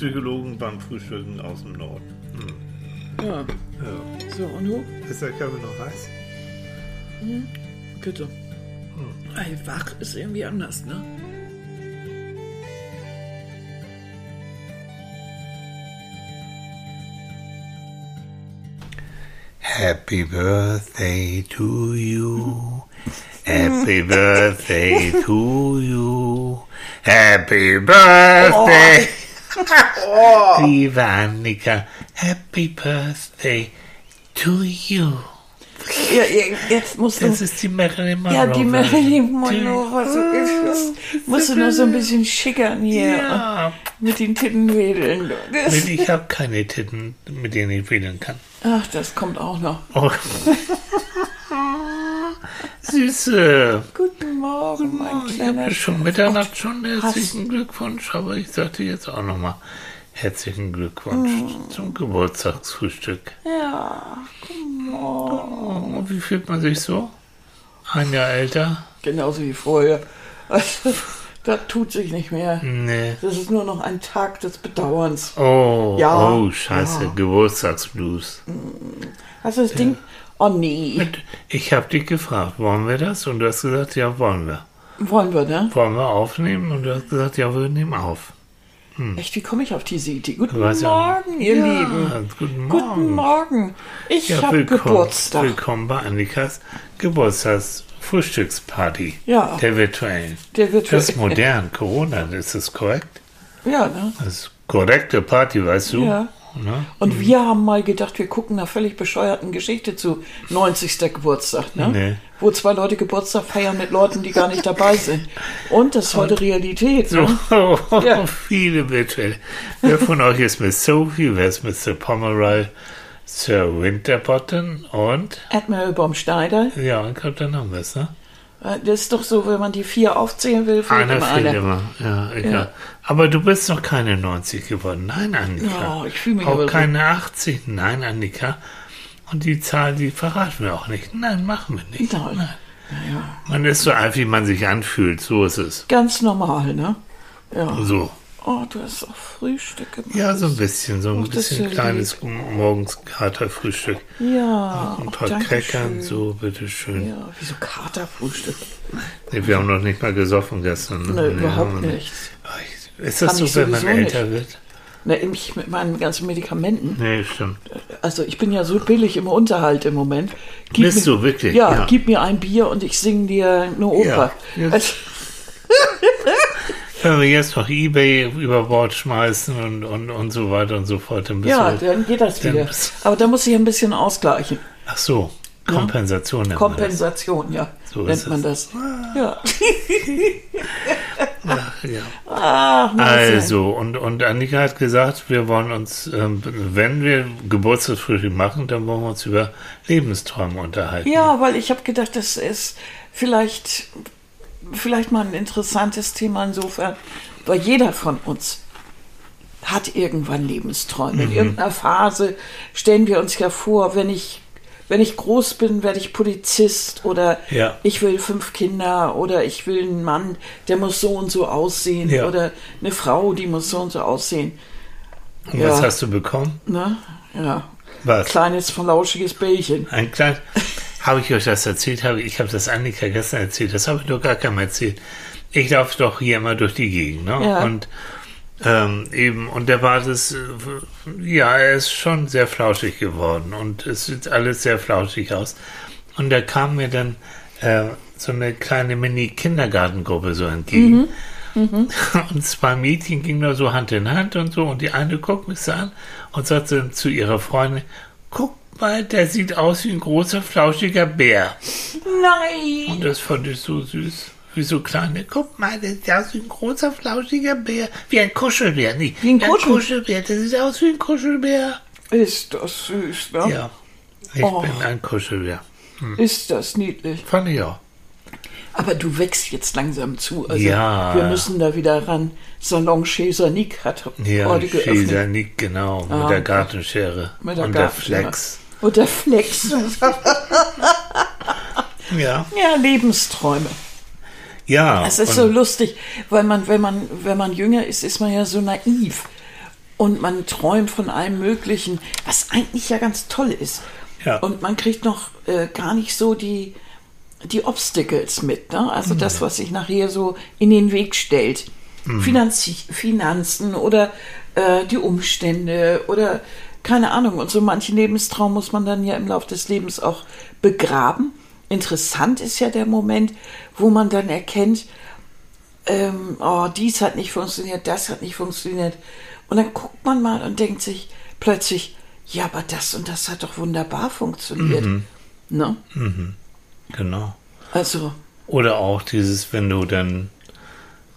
Psychologen beim Frühstücken aus dem Norden. Hm. Ja. Ja. So, und du? Ist der Kaffee noch heiß? Bitte. Ey, wach ist irgendwie anders, ne? Happy birthday to you. Happy birthday to you. Happy birthday. Liebe Annika, happy birthday to you. Ja, ja, jetzt musst du. Das ist die Marilyn Monroe. Ja, die Marilyn. Monroe, was so ist. Musst du nur so ein bisschen schickern hier. Ja, Mit den Titten wedeln. Das, ich habe keine Titten, mit denen ich wählen kann. ach, das kommt auch noch. Oh. Süße. Guten Morgen, mein Ich kleiner habe schon. Mitternacht schon herzlichen Glückwunsch, aber ich sagte jetzt auch nochmal herzlichen Glückwunsch zum Geburtstagsfrühstück. Ja, Oh, wie fühlt man sich so? Ein Jahr älter? genauso wie vorher. Also, das tut sich nicht mehr. Nee. Das ist nur noch ein Tag des Bedauerns. Oh, Ja. oh, scheiße, Geburtstagsblues. Also das Ding, oh nee, Ich habe dich gefragt, wollen wir das? Und du hast gesagt, ja, wollen wir. wollen wir, ne? Wollen wir aufnehmen? Und du hast gesagt, ja, wir nehmen auf. Echt, wie komme ich auf diese Idee? Guten ja- Morgen, ihr ja, Lieben. Guten Morgen. Guten Morgen. Ich Ja, habe Geburtstag. Willkommen bei Annikas Geburtstagsfrühstücksparty. Ja. Der virtuellen. Der wird Das ist modern, Corona, ist das korrekt? Ja, ne? Das ist korrekte Party, weißt du? Ja. Ne? Und wir haben mal gedacht, wir gucken einer völlig bescheuerten Geschichte zu 90. Geburtstag, ne? Nee. Wo zwei Leute Geburtstag feiern mit Leuten, die gar nicht dabei sind. Und das ist heute Realität, So, ne? Ja. viele virtuelle. Wer von euch ist Miss Sophie? Wer ist Mr. Pomeroy? Sir Winterbottom und, Admiral Baumschneider. ja, und ich glaube, dann haben wir es, ne? Äh, Das ist doch so, wenn man die vier aufzählen will, fehlt Einer immer fehlt immer. Ja, egal. Ja. Aber du bist noch keine 90 geworden. Nein, Annika. Oh, ich fühl mich Auch aber so- keine 80. Nein, Annika. Und die Zahl, die verraten wir auch nicht. Nein, machen wir nicht. Nein. Man ist so alt, wie man sich anfühlt. So ist es. Ganz normal, ne? Ja. So. Oh, du hast auch Frühstück gemacht. Ja, so ein bisschen. So ein Ach, bisschen kleines Morgenskaterfrühstück. Ja. Ein ach, paar Crackern, schön. so, bitteschön. Ja, wieso Katerfrühstück? Nee, wir haben noch nicht mal gesoffen gestern. ne? Nee, Nee, überhaupt haben wir nicht. Ist das Kann so, wenn man älter wird? Na, ich mit meinen ganzen Medikamenten. Nee, stimmt. Also ich bin ja so billig im Unterhalt im Moment. Gib Bist mir, du wirklich? Ja, Ja. gib mir ein Bier und ich singe dir eine Oper. Ja. Also, Wenn wir jetzt noch Ebay über Bord schmeißen und, und, und so weiter und so fort, dann ja, du. dann geht das wieder. Aber da muss ich ein bisschen ausgleichen. Ach so, Kompensation. das. Kompensation, ja, So nennt man das. Ja. Ach, ja. Ah, Marcel. Also, und, und Annika hat gesagt, wir wollen uns, ähm, wenn wir Geburtstagsfrühstück machen, dann wollen wir uns über Lebensträume unterhalten. Ja, weil ich habe gedacht, das ist vielleicht, vielleicht mal ein interessantes Thema insofern, weil jeder von uns hat irgendwann Lebensträume. Mhm. In irgendeiner Phase stellen wir uns ja vor, wenn ich, wenn ich groß bin, werde ich Polizist oder Ja. ich will fünf Kinder oder ich will einen Mann, der muss so und so aussehen Ja. oder eine Frau, die muss so und so aussehen. Und was Ja. hast du bekommen? Ne? Ja. Was? Kleines, verlauschiges Bällchen. Ein klein. Habe ich euch das erzählt? Habe ich habe das Annika gestern erzählt. Das habe ich doch gar keinem erzählt. Ich laufe doch hier immer durch die Gegend, ne? Ja. Und ähm, eben und der war das, äh, ja, er ist schon sehr flauschig geworden und es sieht alles sehr flauschig aus. Und da kam mir dann äh, so eine kleine Mini-Kindergartengruppe so entgegen. Und zwei Mädchen gingen da so Hand in Hand und so. Und die eine guckt mich so an und sagte zu ihrer Freundin, guck mal, der sieht aus wie ein großer, flauschiger Bär. Nein! Und das fand ich so süß. Wie so kleine, guck mal, der sieht aus wie ein großer, flauschiger Bär. Wie ein Kuschelbär, nicht. Wie ein Kuschel- Kuschelbär, der sieht aus wie ein Kuschelbär. Ist das süß, ne? Ja, ich Oh. bin ein Kuschelbär. Ist das niedlich. Fand ich auch. Aber du wächst jetzt langsam zu. Also Ja. wir müssen da wieder ran. Salon Chesanik hat Ja, heute geöffnet. Chesanik, genau, mit Ah. der Gartenschere Mit der und Gartenschere. der Flex. Und der Flex. Ja, ja, Lebensträume. ja. Es ist so lustig, weil man, wenn man, wenn man jünger ist, ist man ja so naiv. und man träumt von allem Möglichen, was eigentlich ja ganz toll ist. Ja. Und man kriegt noch äh, gar nicht so die, die Obstacles mit, ne? also das, was sich nachher so in den Weg stellt. Finanzi Finanzen oder äh, die Umstände oder keine Ahnung. Und so manchen Lebenstraum muss man dann ja im Laufe des Lebens auch begraben. Interessant ist ja der Moment, wo man dann erkennt, ähm, oh, dies hat nicht funktioniert, das hat nicht funktioniert. Und dann guckt man mal und denkt sich plötzlich, ja, aber das und das hat doch wunderbar funktioniert. Ne? Genau. Also, Oder auch dieses, wenn du dann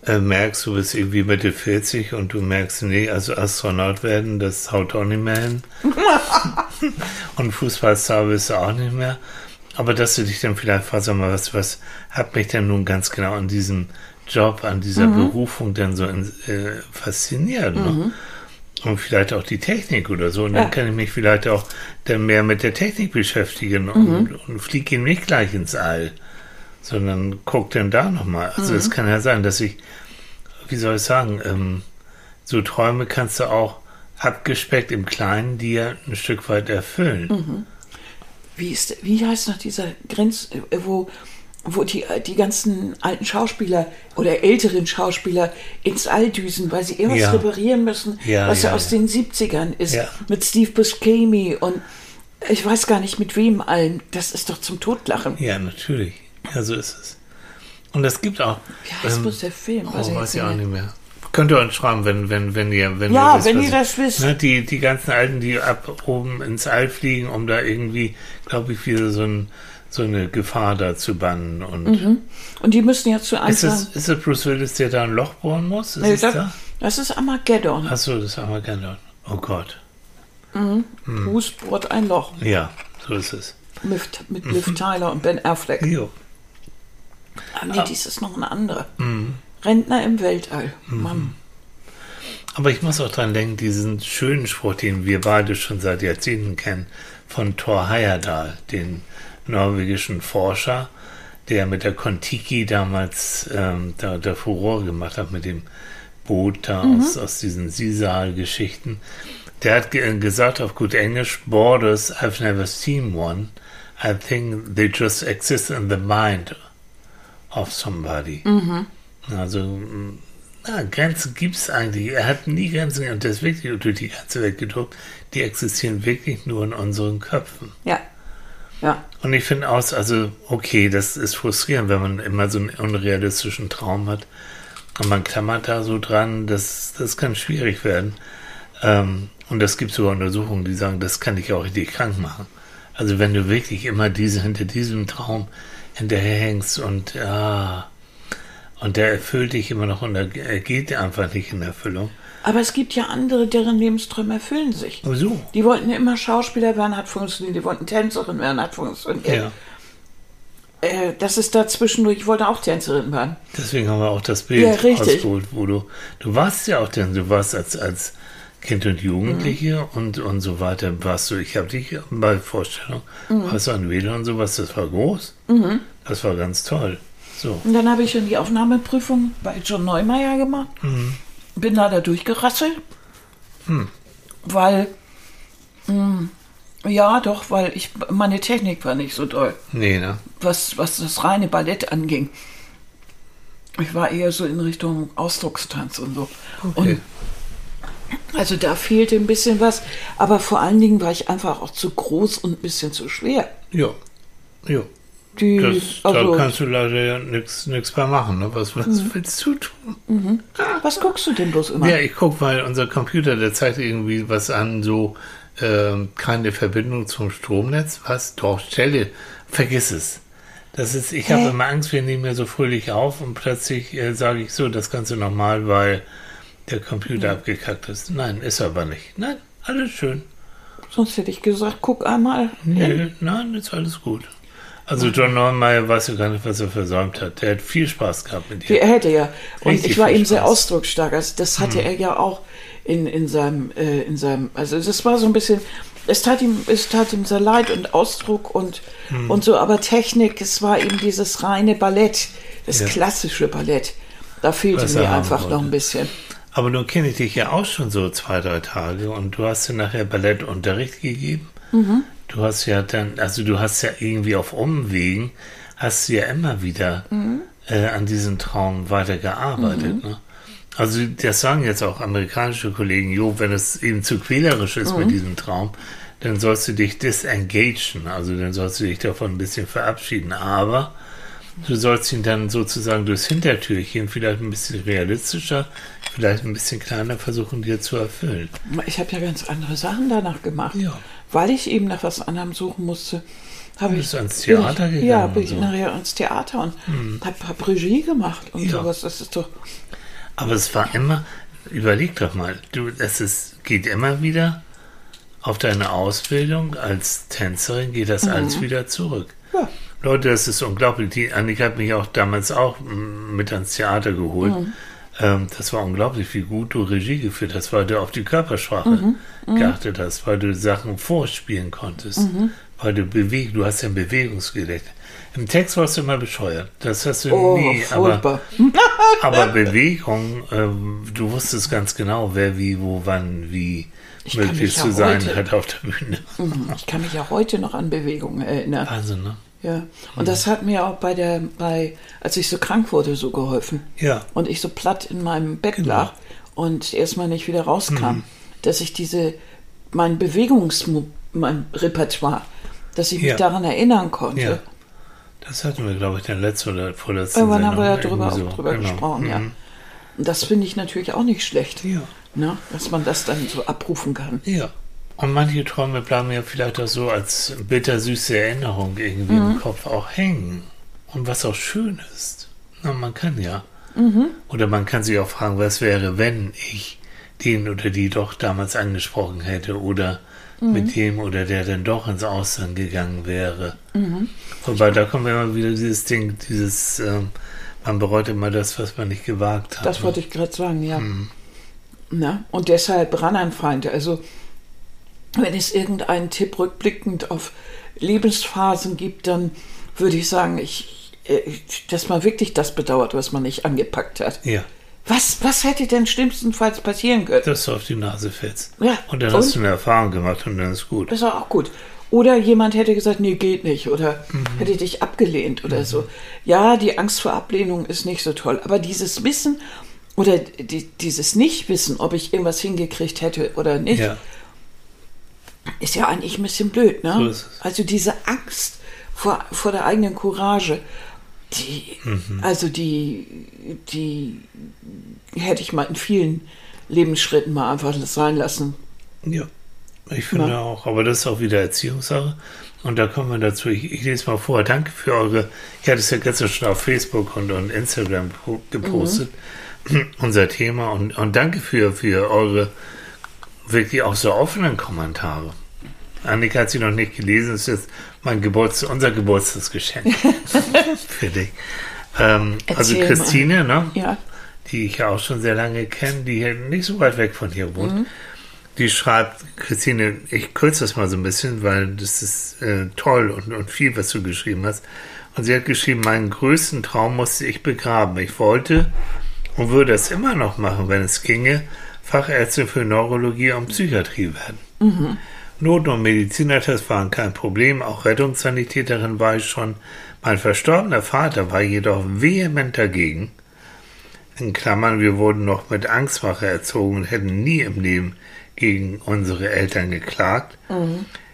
äh, merkst, du bist irgendwie Mitte 40 und du merkst, nee, also Astronaut werden, das haut auch nicht mehr hin. und Fußballstar bist du auch nicht mehr. Aber dass du dich dann vielleicht fragst, mal, was, was hat mich denn nun ganz genau an diesem Job, an dieser Berufung dann so äh, fasziniert? Ne? Und vielleicht auch die Technik oder so. Und Ja. dann kann ich mich vielleicht auch dann mehr mit der Technik beschäftigen und, und fliege nicht gleich ins All, sondern guck dann da nochmal. Also es kann ja sein, dass ich, wie soll ich sagen, ähm, so Träume kannst du auch abgespeckt im Kleinen dir ein Stück weit erfüllen. wie, ist, wie heißt noch dieser Grenz, äh, wo, wo die, äh, die ganzen alten Schauspieler oder älteren Schauspieler ins All düsen, weil sie irgendwas Ja. reparieren müssen, Ja, was ja, ja, aus den 70ern ist. Mit Steve Buscemi und ich weiß gar nicht mit wem allen. Das ist doch zum Totlachen. Ja, natürlich. Ja, so ist es. Und es gibt auch. Wie heißt bloß der Film? Oh, Weiß ich weiß ich auch nicht. mehr. Könnt ihr uns schreiben, wenn, wenn, wenn ihr, wenn Ja, ihr wisst, wenn ihr das wisst. Ne, die, die ganzen Alten, die ab oben ins All fliegen, um da irgendwie, glaube ich, wieder so, ein, so eine Gefahr da zu bannen. Und Und die müssen ja zu ist, Anfang. es, ist es Bruce Willis, der da ein Loch bohren muss? Ist Nee, es das, da? das ist Armageddon. Achso, das wir gerne. Oh Gott. Bruce bohrt ein Loch Ja, so ist es. mit, mit Liv Tyler und Ben Affleck. Jo. Ah, nee, dies ist noch eine andere. Rentner im Weltall. Mann. Aber ich muss auch dran denken, diesen schönen Spruch, den wir beide schon seit Jahrzehnten kennen, von Thor Heyerdahl, den norwegischen Forscher, der mit der Kontiki damals ähm, da, da Furore gemacht hat mit dem Boot da aus, aus diesen Sisal-Geschichten. Der hat ge gesagt auf gut Englisch, Borders, I've never seen one. I think they just exist in the mind of somebody. Also, mm, na, Grenzen gibt es eigentlich. Er hat nie Grenzen und der ist wirklich durch die ganze Welt gedruckt. Die existieren wirklich nur in unseren Köpfen. Ja. Ja. Und ich finde aus, also, okay, das ist frustrierend, wenn man immer so einen unrealistischen Traum hat. Und man klammert da so dran, das, das kann schwierig werden. Ähm, und es gibt sogar Untersuchungen, die sagen, das kann dich auch richtig krank machen. Also wenn du wirklich immer diese, hinter diesem Traum hinterherhängst und ja, und der erfüllt dich immer noch und er, geht einfach nicht in Erfüllung. Aber es gibt ja andere, deren Lebensträume erfüllen sich. So. Die wollten immer Schauspieler werden, hat funktioniert. Die wollten Tänzerin werden, hat funktioniert. Ja. Äh, das ist da zwischendurch, ich wollte auch Tänzerin werden. Deswegen haben wir auch das Bild Ja, richtig. ausgeholt, wo du, du warst ja auch denn, du warst als, als Kind und Jugendliche Mhm. und, und so weiter, warst du, ich habe dich bei Vorstellung, Mhm. warst du an Wähler und sowas, das war groß. Das war ganz toll. So. Und dann habe ich schon die Aufnahmeprüfung bei John Neumeier gemacht. Bin leider durchgerasselt. Weil, mh, ja doch, weil ich, meine Technik war nicht so doll, Nee, ne? was, was das reine Ballett anging. Ich war eher so in Richtung Ausdruckstanz und so. Okay. Und also da fehlte ein bisschen was, aber vor allen Dingen war ich einfach auch zu groß und ein bisschen zu schwer. Ja. Ja. Die, Das, also, da kannst du leider ja nichts mehr machen. Ne? Was, was Mhm. willst du tun? was guckst du denn bloß immer? Ja, ich gucke, weil unser Computer, der zeigt irgendwie was an, so ähm, keine Verbindung zum Stromnetz. Was? Doch, Stelle, vergiss es. Das ist, ich habe immer Angst, wir nehmen ja so fröhlich auf und plötzlich äh, sage ich so, das Ganze nochmal, weil der Computer abgekackt ist. Nein, ist aber nicht. Nein, alles schön. Sonst hätte ich gesagt, guck einmal. Nee, nein, ist alles gut. Also John Neumeier weiß ja gar nicht, was er versäumt hat. Der hat viel Spaß gehabt mit dir. Er hätte ja. Und Richtig ich war ihm sehr ausdrucksstark. Also das hatte er ja auch in, in seinem, äh, in seinem, also das war so ein bisschen, es tat ihm, es tat ihm sehr leid und Ausdruck und, Mhm. und so, aber Technik, es war eben dieses reine Ballett, das Ja. klassische Ballett. Da fehlte Was mir einfach noch wollte. ein bisschen. Aber nun kenne ich dich ja auch schon so zwei, drei Tage und du hast ja nachher Ballettunterricht gegeben. Mhm. Du hast ja dann, also du hast ja irgendwie auf Umwegen, hast du ja immer wieder Mhm. äh, an diesem Traum weitergearbeitet. Ne? Also das sagen jetzt auch amerikanische Kollegen, jo, wenn es eben zu quälerisch ist Mhm. mit diesem Traum, dann sollst du dich disengagen, also dann sollst du dich davon ein bisschen verabschieden. Aber du sollst ihn dann sozusagen durchs Hintertürchen vielleicht ein bisschen realistischer, vielleicht ein bisschen kleiner versuchen, dir zu erfüllen. Ich habe ja ganz andere Sachen danach gemacht. Ja. Weil ich eben nach was anderem suchen musste, habe Bist ich. ans Theater ich, gegangen Ja, bin ich so? nachher ans Theater und habe hab Regie gemacht und Ja. sowas. Das ist doch. Aber es war immer, überleg doch mal, du, es ist, geht immer wieder auf deine Ausbildung als Tänzerin, geht das alles wieder zurück. Ja. Leute, das ist unglaublich. Die Annika hat mich auch damals auch mm, mit ans Theater geholt. Ähm, das war unglaublich, wie gut du Regie geführt hast, weil du auf die Körpersprache geachtet hast, weil du Sachen vorspielen konntest, weil du bewegt, du hast ja ein Bewegungsgedächtnis. Im Text warst du immer bescheuert. Das hast du Oh, nie, aber furchtbar. aber Bewegung, ähm, du wusstest ganz genau, wer wie, wo, wann, wie Ich möglich zu ja sein heute- hat auf der Bühne. Ich kann mich ja heute noch an Bewegungen erinnern. Wahnsinn, ne? Ja. Und das hat mir auch bei der, bei, als ich so krank wurde, so geholfen. Ja. Und ich so platt in meinem Bett Genau. lag und erstmal nicht wieder rauskam, Mhm. dass ich diese, mein Bewegungs, mein Repertoire, dass ich mich Ja. daran erinnern konnte. Ja. Das hatten wir, glaube ich, der letzte oder vorletzte Irgendwann haben wir ja drüber, irgendwie auch drüber Genau. gesprochen, ja. Mhm. Und das finde ich natürlich auch nicht schlecht, Ja. ne? dass man das dann so abrufen kann. Ja. Und manche Träume bleiben ja vielleicht auch so als bittersüße Erinnerung irgendwie Mhm. im Kopf auch hängen. Und was auch schön ist. Na, man kann ja. Mhm. Oder man kann sich auch fragen, was wäre, wenn ich den oder die doch damals angesprochen hätte oder Mhm. mit dem oder der dann doch ins Ausland gegangen wäre. Mhm. Wobei, da kommt immer wieder dieses Ding, dieses, ähm, man bereut immer das, was man nicht gewagt hat. Das ne? wollte ich gerade sagen, ja. Na, und deshalb Rannanfeinde. Also, wenn es irgendeinen Tipp rückblickend auf Lebensphasen gibt, dann würde ich sagen, ich, äh, dass man wirklich das bedauert, was man nicht angepackt hat. Ja, Was, was hätte denn schlimmstenfalls passieren können? dass du auf die Nase fällst. Ja, Und dann und? hast du eine Erfahrung gemacht und dann ist gut. Das war auch gut. Oder jemand hätte gesagt, nee, geht nicht. Oder Mhm. hätte dich abgelehnt oder so. Ja, die Angst vor Ablehnung ist nicht so toll. Aber dieses Wissen oder die, dieses Nichtwissen, ob ich irgendwas hingekriegt hätte oder nicht, Ja, ist ja eigentlich ein bisschen blöd. Ne? So ist es. Also diese Angst vor, vor der eigenen Courage, die, Mhm. also die, die hätte ich mal in vielen Lebensschritten mal einfach sein lassen. ja. Ich finde Na. auch, aber das ist auch wieder Erziehungssache. Und da kommen wir dazu. Ich, ich lese mal vor. Danke für eure, ich hatte es ja gestern schon auf Facebook und, und Instagram po- gepostet, unser Thema. Und, und danke für, für eure wirklich auch so offenen Kommentare. Annika hat sie noch nicht gelesen, das ist jetzt mein Geburts unser Geburtstagsgeschenk für dich. Ähm, also mal. Christine, ne? Ja. die ich ja auch schon sehr lange kenne, die hier nicht so weit weg von hier wohnt, die schreibt, Christine, ich kürze das mal so ein bisschen, weil das ist äh, toll und, und viel, was du geschrieben hast. Und sie hat geschrieben, meinen größten Traum musste ich begraben. Ich wollte und würde es immer noch machen, wenn es ginge, Fachärztin für Neurologie und Psychiatrie werden. Not- und Medizinertest waren kein Problem, auch Rettungssanitäterin war ich schon. Mein verstorbener Vater war jedoch vehement dagegen. In Klammern, wir wurden noch mit Angstmache erzogen und hätten nie im Leben gegen unsere Eltern geklagt.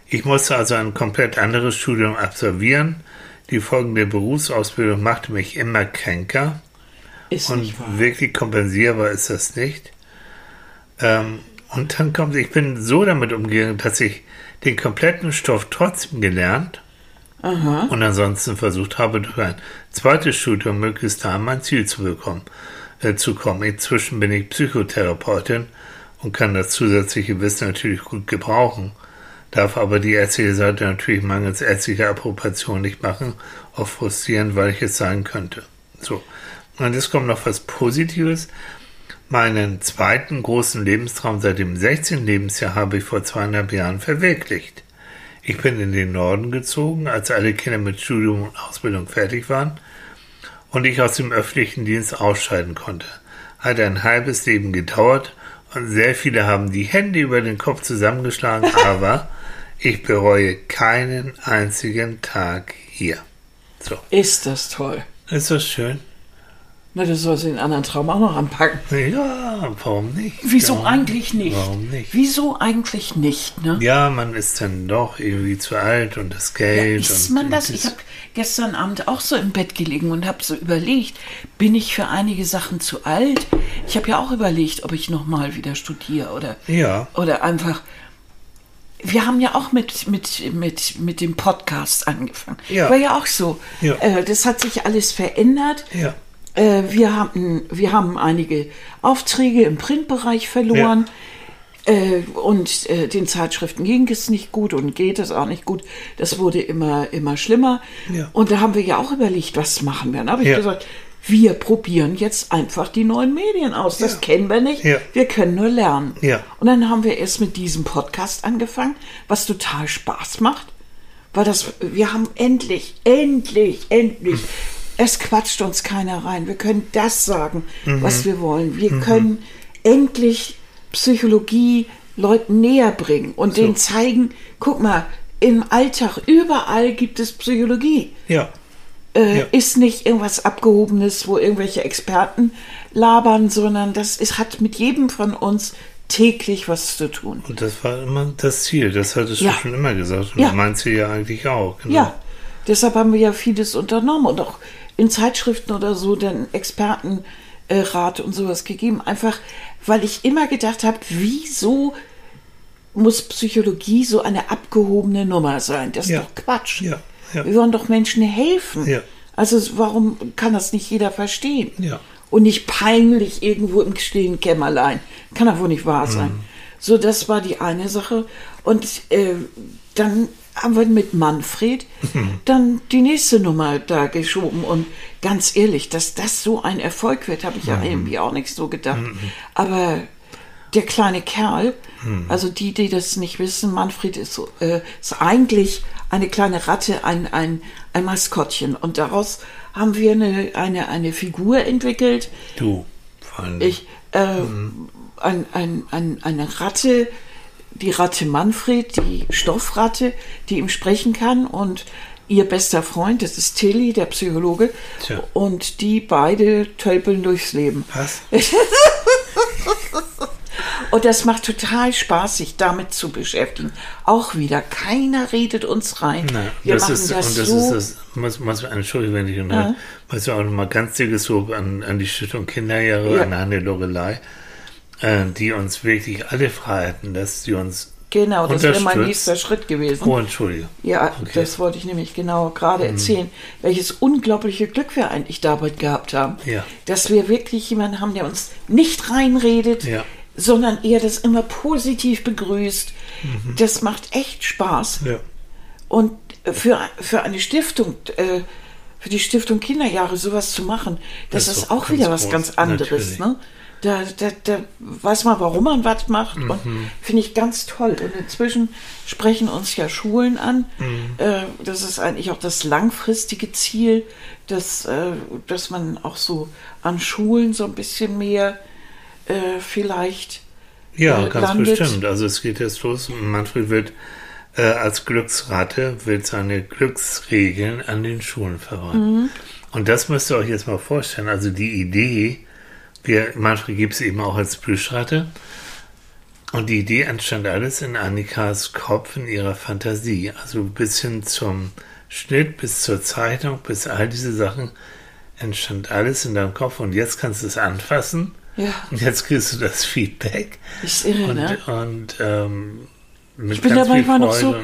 Ich musste also ein komplett anderes Studium absolvieren. Die folgende Berufsausbildung machte mich immer kränker. Ist Und wirklich kompensierbar ist das nicht. Ähm, und dann kommt, ich bin so damit umgegangen, dass ich den kompletten Stoff trotzdem gelernt Aha. und ansonsten versucht habe, durch ein zweites Studium möglichst nah an mein Ziel zu bekommen, äh, zu kommen. Inzwischen bin ich Psychotherapeutin und kann das zusätzliche Wissen natürlich gut gebrauchen, darf aber die ärztliche Seite natürlich mangels ärztlicher Approbation nicht machen, auch frustrierend, weil ich es sein könnte. So. Und jetzt kommt noch was Positives. Meinen zweiten großen Lebenstraum seit dem 16. Lebensjahr habe ich vor zweieinhalb Jahren verwirklicht. Ich bin in den Norden gezogen, als alle Kinder mit Studium und Ausbildung fertig waren und ich aus dem öffentlichen Dienst ausscheiden konnte. hat ein halbes Leben gedauert und sehr viele haben die Hände über den Kopf zusammengeschlagen, aber ich bereue keinen einzigen Tag hier. So. Ist das toll. Ist das schön? Na, das soll sie den anderen Traum auch noch anpacken. Ja, warum nicht? Wieso ja, eigentlich nicht? Warum nicht? Wieso eigentlich nicht, ne? Ja, man ist dann doch irgendwie zu alt und das Ja, Geld. ist und man das? und Ich habe gestern Abend auch so im Bett gelegen und habe so überlegt, bin ich für einige Sachen zu alt? Ich habe ja auch überlegt, ob ich nochmal wieder studiere oder, Ja. oder einfach. Wir haben ja auch mit, mit, mit, mit dem Podcast angefangen. Ja. War ja auch so. Ja. Äh, das hat sich alles verändert. Ja. Äh, wir, haben, wir haben einige Aufträge im Printbereich verloren. Äh, und äh, den Zeitschriften ging es nicht gut und geht es auch nicht gut. Das wurde immer, immer schlimmer. Ja. Und da haben wir ja auch überlegt, was machen wir. Dann habe ich Ja. gesagt, wir probieren jetzt einfach die neuen Medien aus. Das Ja. kennen wir nicht. Ja. Wir können nur lernen. Ja. Und dann haben wir erst mit diesem Podcast angefangen, was total Spaß macht. Weil das, wir haben endlich, endlich, endlich, es quatscht uns keiner rein. Wir können das sagen, Mhm. was wir wollen. Wir können endlich Psychologie Leuten näher bringen und denen zeigen, guck mal, im Alltag, überall gibt es Psychologie Ja. äh, Ja. ist nicht irgendwas Abgehobenes, wo irgendwelche Experten labern, sondern das ist, hat mit jedem von uns täglich was zu tun. Und das war immer das Ziel. Das hattest Ja. du schon immer gesagt. Und Ja. das meinst du ja eigentlich auch. Genau. Ja, deshalb haben wir ja vieles unternommen und auch in Zeitschriften oder so den Expertenrat und sowas gegeben. Einfach, weil ich immer gedacht habe, wieso muss Psychologie so eine abgehobene Nummer sein? Das ist Ja. doch Quatsch. Ja. Ja. Wir wollen doch Menschen helfen. Also warum kann das nicht jeder verstehen? Und nicht peinlich irgendwo im stillen Kämmerlein. Kann doch wohl nicht wahr sein. Mhm. So, das war die eine Sache. Und äh, dann haben wir mit Manfred Mhm. dann die nächste Nummer da geschoben. Und ganz ehrlich, dass das so ein Erfolg wird, habe ich Mhm. ja irgendwie auch nicht so gedacht. Aber der kleine Kerl, Mhm. also die, die das nicht wissen, Manfred ist, äh, ist eigentlich eine kleine Ratte, ein, ein, ein Maskottchen. Und daraus haben wir eine, eine, eine Figur entwickelt. Du. Vor allem. Ich, äh, ein, ein, ein, eine Ratte, die Ratte Manfred, die Stoffratte, die ihm sprechen kann und ihr bester Freund, das ist Tilly, der Psychologe, Tja. und die beide tölpeln durchs Leben. Was? Und das macht total Spaß, sich damit zu beschäftigen. Auch wieder, keiner redet uns rein. Na, Wir das machen ist, das und das so. ist das, muss, Entschuldigung, wenn ich unterbreche, muss ich auch nochmal ganz dickes Lob an, an die Stiftung Kinderjahre, Ja. an Hanne Lorelei, äh, die uns wirklich alle Freiheiten lässt, die uns genau, das wäre mein nächster Schritt gewesen. Oh, Entschuldige. Ja, Okay. das wollte ich nämlich genau gerade Mhm. erzählen, welches unglaubliche Glück wir eigentlich dabei gehabt haben. Ja. Dass wir wirklich jemanden haben, der uns nicht reinredet, Ja. sondern eher das immer positiv begrüßt. Das macht echt Spaß. Mhm. Ja. Und für, für eine Stiftung, äh, für die Stiftung Kinderjahre sowas zu machen, das, Das ist auch wieder was ganz anderes. natürlich. Ne? Da, da, da weiß man, warum man was macht. Mhm. Und finde ich ganz toll. Und inzwischen sprechen uns ja Schulen an. Mhm. Äh, das ist eigentlich auch das langfristige Ziel, dass, äh, dass man auch so an Schulen so ein bisschen mehr äh, vielleicht Ja, äh, ganz landet. bestimmt. Also es geht jetzt los. Manfred wird äh, als Glücksratte wird seine Glücksregeln an den Schulen verraten. Mhm. Und das müsst ihr euch jetzt mal vorstellen. Also die Idee, wir, Manfred gibt es eben auch als Plüschratte. Und die Idee entstand alles in Annikas Kopf, in ihrer Fantasie. Also bis hin zum Schnitt, bis zur Zeitung, bis all diese Sachen entstand alles in deinem Kopf. Und jetzt kannst du es anfassen. Ja, Und jetzt kriegst du das Feedback. ist irre, Und, ne? und ähm, mit Ich bin da manchmal noch so,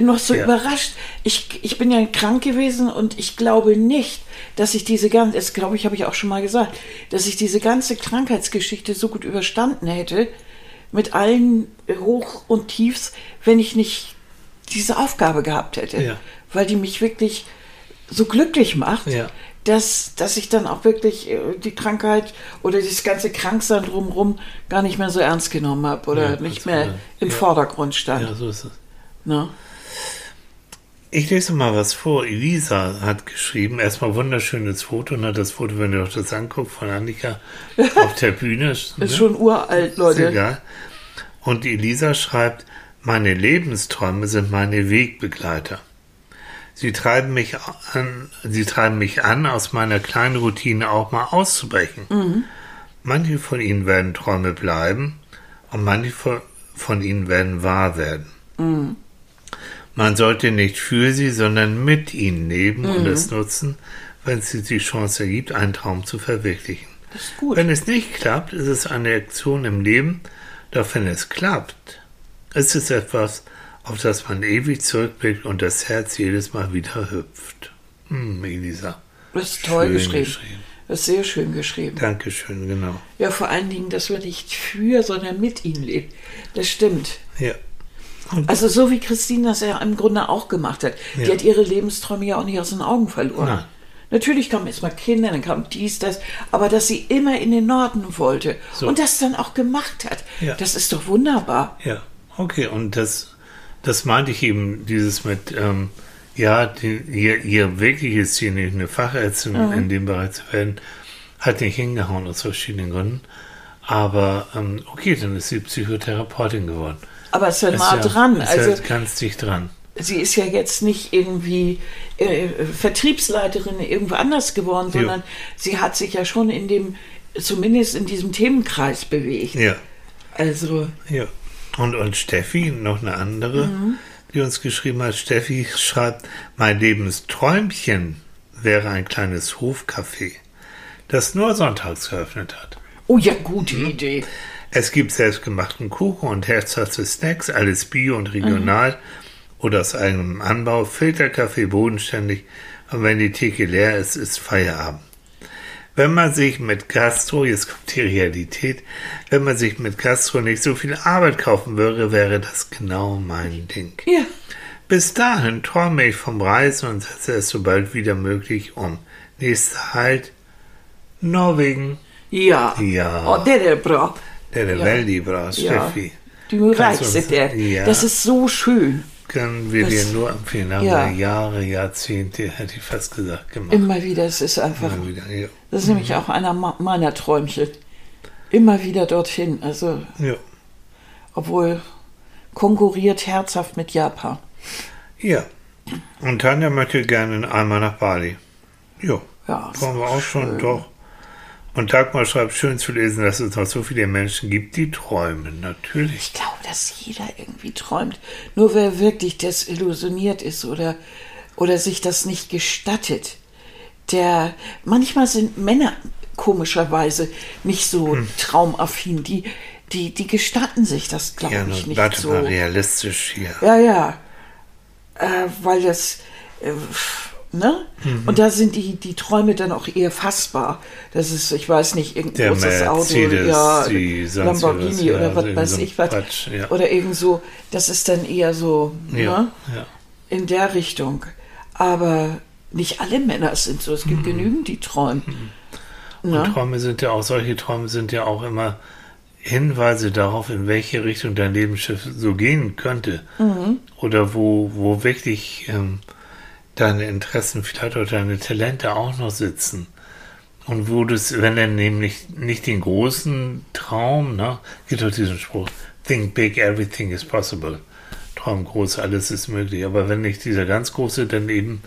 noch so Ja. überrascht. Ich, ich bin ja krank gewesen und ich glaube nicht, dass ich diese ganze, das glaube ich, habe ich auch schon mal gesagt, dass ich diese ganze Krankheitsgeschichte so gut überstanden hätte, mit allen Hoch- und Tiefs, wenn ich nicht diese Aufgabe gehabt hätte. Ja. Weil die mich wirklich so glücklich macht, Ja. dass, dass ich dann auch wirklich äh, die Krankheit oder dieses ganze Kranksein drumherum gar nicht mehr so ernst genommen habe oder nicht mehr im. Vordergrund stand. Ja, so ist es. Ne? Ich lese mal was vor. Elisa hat geschrieben, erstmal wunderschönes Foto, ne? das Foto, wenn ihr euch das anguckt, von Annika auf der Bühne. Ist ne? schon uralt, Leute. Egal. Und Elisa schreibt, meine Lebensträume sind meine Wegbegleiter. Sie treiben mich an, sie treiben mich an, aus meiner kleinen Routine auch mal auszubrechen. Mhm. Manche von ihnen werden Träume bleiben und manche von ihnen werden wahr werden. Mhm. Man sollte nicht für sie, sondern mit ihnen leben mhm. und es nutzen, wenn es die Chance ergibt, einen Traum zu verwirklichen. Wenn es nicht klappt, ist es eine Aktion im Leben, doch wenn es klappt, ist es etwas, auf das man ewig zurückblickt und das Herz jedes Mal wieder hüpft. Hm, Elisa. Das ist toll geschrieben. geschrieben. Das ist sehr schön geschrieben. Dankeschön, genau. Ja, vor allen Dingen, dass man nicht für, sondern mit ihnen lebt. Das stimmt. Ja. Also so wie Christine das ja im Grunde auch gemacht hat. Ja. Die hat ihre Lebensträume ja auch nicht aus den Augen verloren. Nein. Natürlich kamen erstmal Kinder, dann kam dies, das, aber dass sie immer in den Norden wollte so. und das dann auch gemacht hat, ja. das ist doch wunderbar. Ja, okay, und das, das meinte ich eben, dieses mit, ähm, ja, die, ihr, ihr wirkliches Ziel, nicht eine Fachärztin mhm. in dem Bereich zu werden, hat nicht hingehauen aus verschiedenen Gründen. Aber ähm, okay, dann ist sie Psychotherapeutin geworden. Aber es ist ja nah dran. Ist also, ja ganz dicht dran. Sie ist ja jetzt nicht irgendwie äh, Vertriebsleiterin irgendwo anders geworden, sondern jo. sie hat sich ja schon in dem, zumindest in diesem Themenkreis bewegt. Ja. Also. Ja. Und, und Steffi, noch eine andere, mhm. die uns geschrieben hat. Steffi schreibt, mein Lebensträumchen wäre ein kleines Hofcafé, das nur sonntags geöffnet hat. Oh ja, gute mhm. Idee. Es gibt selbstgemachten Kuchen und herzhafte Snacks, alles bio und regional mhm. oder aus eigenem Anbau, Filterkaffee bodenständig und wenn die Theke leer ist, ist Feierabend. Wenn man sich mit Gastro, jetzt kommt die Realität, wenn man sich mit Gastro nicht so viel Arbeit kaufen würde, wäre das genau mein Ding. Ja. Bis dahin träume ich vom Reisen und setze es so bald wieder möglich um. Nächster Halt, Norwegen. Ja. Ja. Oh, det är bra. Är väldigt bra, Steffi. Du reist der. Ja. Das ist so schön. Können wir das, dir nur empfehlen. Haben ja. Jahre, Jahrzehnte, hätte ich fast gesagt, gemacht. Immer wieder, es ist einfach. Wieder, ja. Das ist mhm. nämlich auch einer meiner Träumchen. Immer wieder dorthin. Also. Ja. Obwohl konkurriert herzhaft mit Japan. Ja. Und Tanja möchte gerne einmal nach Bali. Jo. Ja. Kommen wir auch schon, doch. Und Dagmar schreibt, schön zu lesen, dass es noch so viele Menschen gibt, die träumen. Natürlich. Ich glaube, dass jeder irgendwie träumt. Nur wer wirklich desillusioniert ist oder, oder sich das nicht gestattet, der, manchmal sind Männer komischerweise nicht so hm. traumaffin. Die, die, die gestatten sich das, glaube ja, ich, nicht so. Mal realistisch hier. Ja, ja. Äh, weil das, äh, Ne? Mhm. Und da sind die, die Träume dann auch eher fassbar. Das ist, ich weiß nicht, irgendein großes Auto, ja, Lamborghini oder was weiß ich was. Ja. Oder irgend so, das ist dann eher so ja, ne? ja. in der Richtung. Aber nicht alle Männer sind so. Es gibt mhm. genügend, die träumen. Mhm. Und ne? Träume sind ja auch, solche Träume sind ja auch immer Hinweise darauf, in welche Richtung dein Lebensschiff so gehen könnte. Mhm. Oder wo, wo wirklich. Ähm, deine Interessen, vielleicht auch deine Talente auch noch sitzen. Und wo du es, wenn er nämlich nicht den großen Traum, ne, gibt doch diesen Spruch, think big, everything is possible. Traum groß, alles ist möglich. Aber wenn nicht dieser ganz große, dann eben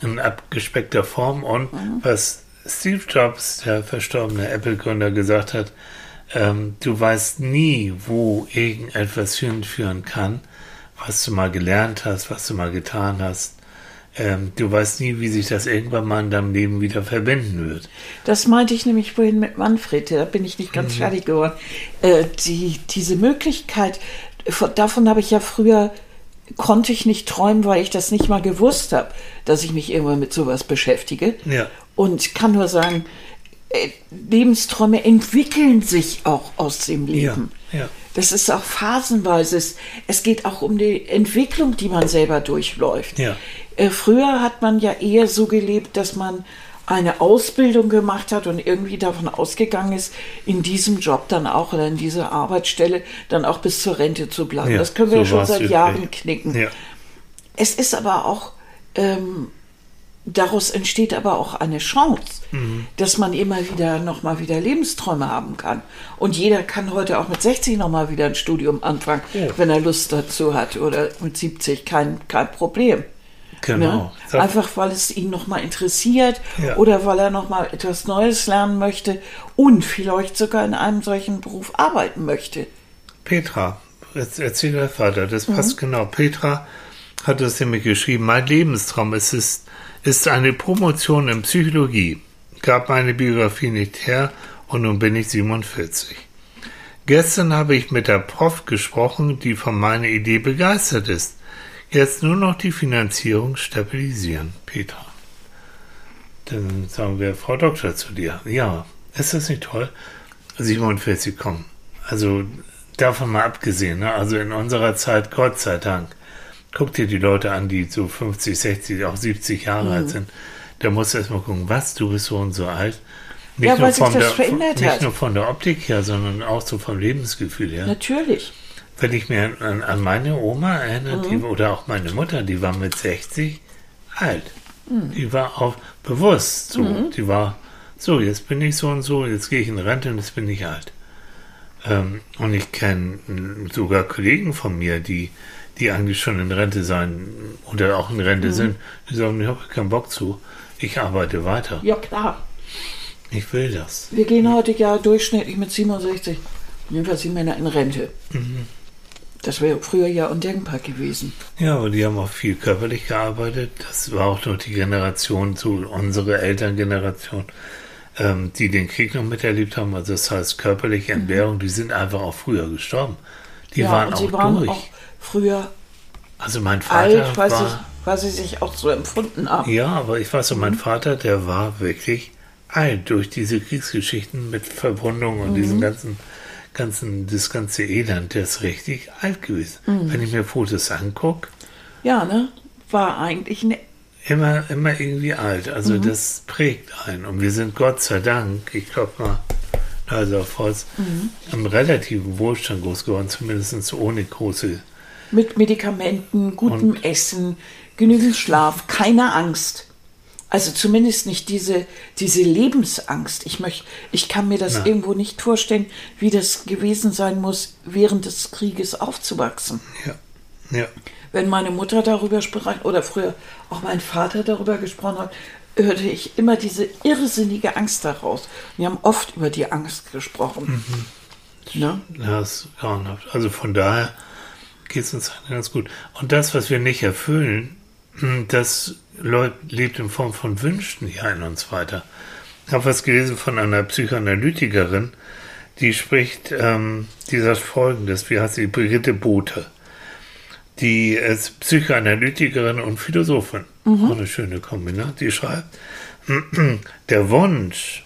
in abgespeckter Form und mhm. was Steve Jobs, der verstorbene Apple-Gründer, gesagt hat, ähm, du weißt nie, wo irgendetwas hinführen kann, was du mal gelernt hast, was du mal getan hast ähm, du weißt nie, wie sich das irgendwann mal in deinem Leben wieder verbinden wird. Das meinte ich nämlich vorhin mit Manfred, da bin ich nicht ganz mhm. fertig geworden. Äh, die, diese Möglichkeit, davon habe ich ja früher, konnte ich nicht träumen, weil ich das nicht mal gewusst habe, dass ich mich irgendwann mit sowas beschäftige. Ja. Und ich kann nur sagen, äh, Lebensträume entwickeln sich auch aus dem Leben. Ja, ja. Das ist auch phasenweise. Es geht auch um die Entwicklung, die man selber durchläuft. Ja. Äh, früher hat man ja eher so gelebt, dass man eine Ausbildung gemacht hat und irgendwie davon ausgegangen ist, in diesem Job dann auch oder in dieser Arbeitsstelle dann auch bis zur Rente zu bleiben. Ja, das können wir so ja schon seit Jahren knicken. Ja. es ist aber auch, ähm, daraus entsteht aber auch eine Chance, dass man immer wieder nochmal wieder Lebensträume haben kann. Und jeder kann heute auch mit 60 nochmal wieder ein Studium anfangen, Ja. wenn er Lust dazu hat oder mit 70, kein, kein Problem. Genau. Ne? Einfach weil es ihn nochmal interessiert Ja. oder weil er nochmal etwas Neues lernen möchte und vielleicht sogar in einem solchen Beruf arbeiten möchte. Petra, jetzt erzähl der Vater, das passt Mhm. genau. Petra hat es nämlich geschrieben, mein Lebenstraum es ist, eine Promotion in Psychologie. Gab meine Biografie nicht her und nun bin ich 47. Gestern habe ich mit der Prof gesprochen, die von meiner Idee begeistert ist. Jetzt nur noch die Finanzierung stabilisieren, Petra. Dann sagen wir, Frau Doktor, zu dir. Ja, ist das nicht toll? 47 kommen. Also davon mal abgesehen, ne? also in unserer Zeit, Gott sei Dank, guck dir die Leute an, die so 50, 60, auch 70 Jahre Mhm. alt sind. Da musst du erstmal gucken, was, du bist so und so alt. Nicht, Ja, nur, von der, nicht hat. nur von der Optik her, sondern auch so vom Lebensgefühl her. Natürlich. Wenn ich mir an, an meine Oma erinnere, Mhm. die, oder auch meine Mutter, die war mit 60 alt. Mhm. Die war auch bewusst so. Die war so, jetzt bin ich so und so, jetzt gehe ich in Rente und jetzt bin ich alt. Ähm, und ich kenne sogar Kollegen von mir, die, die eigentlich schon in Rente sein oder auch in Mhm. Rente sind, die sagen, ich habe keinen Bock zu. Ich arbeite weiter. Ja, klar. Ich will das. Wir gehen heute ja durchschnittlich mit 67, jedenfalls die Männer in Rente. Mhm. Das wäre früher ja undenkbar gewesen. Ja, aber die haben auch viel körperlich gearbeitet. Das war auch noch die Generation, so unsere Elterngeneration, ähm, die den Krieg noch miterlebt haben. Also das heißt körperliche Entbehrung, die sind einfach auch früher gestorben. Die Mhm. ja, waren auch sie waren durch. auch früher also mein Vater alt, weil, sie, war, weil sie sich auch so empfunden haben. ja, aber ich weiß so, Mhm. mein Vater, der war wirklich alt durch diese Kriegsgeschichten mit Verwundungen und Mhm. diesen ganzen, ganzen, das ganze Elend, der ist richtig alt gewesen. Mhm. Wenn ich mir Fotos angucke, Ja, ne? War eigentlich ne immer, immer irgendwie alt. Also Mhm. das prägt einen. Und wir sind Gott sei Dank, ich glaube mal, also auf Holz, Mhm. im relativen Wohlstand groß geworden, zumindest ohne große. mit Medikamenten, gutem Essen, genügend Schlaf, keine Angst. Also zumindest nicht diese, diese Lebensangst. Ich, möcht, ich kann mir das Na. irgendwo nicht vorstellen, wie das gewesen sein muss, während des Krieges aufzuwachsen. Ja. Ja. Wenn meine Mutter darüber sprach oder früher auch mein Vater darüber gesprochen hat, hörte ich immer diese irrsinnige Angst daraus. Wir haben oft über die Angst gesprochen. Ne? Das ist grauenhaft. Also von daher geht es uns ganz gut. Und das, was wir nicht erfüllen, das Leut- lebt in Form von Wünschen hier in uns weiter. Ich habe was gelesen von einer Psychoanalytikerin, die spricht, ähm, die sagt folgendes, wie heißt sie, Brigitte Bote. Die ist Psychoanalytikerin und Philosophin. Auch eine schöne Kombination. Die schreibt, der Wunsch,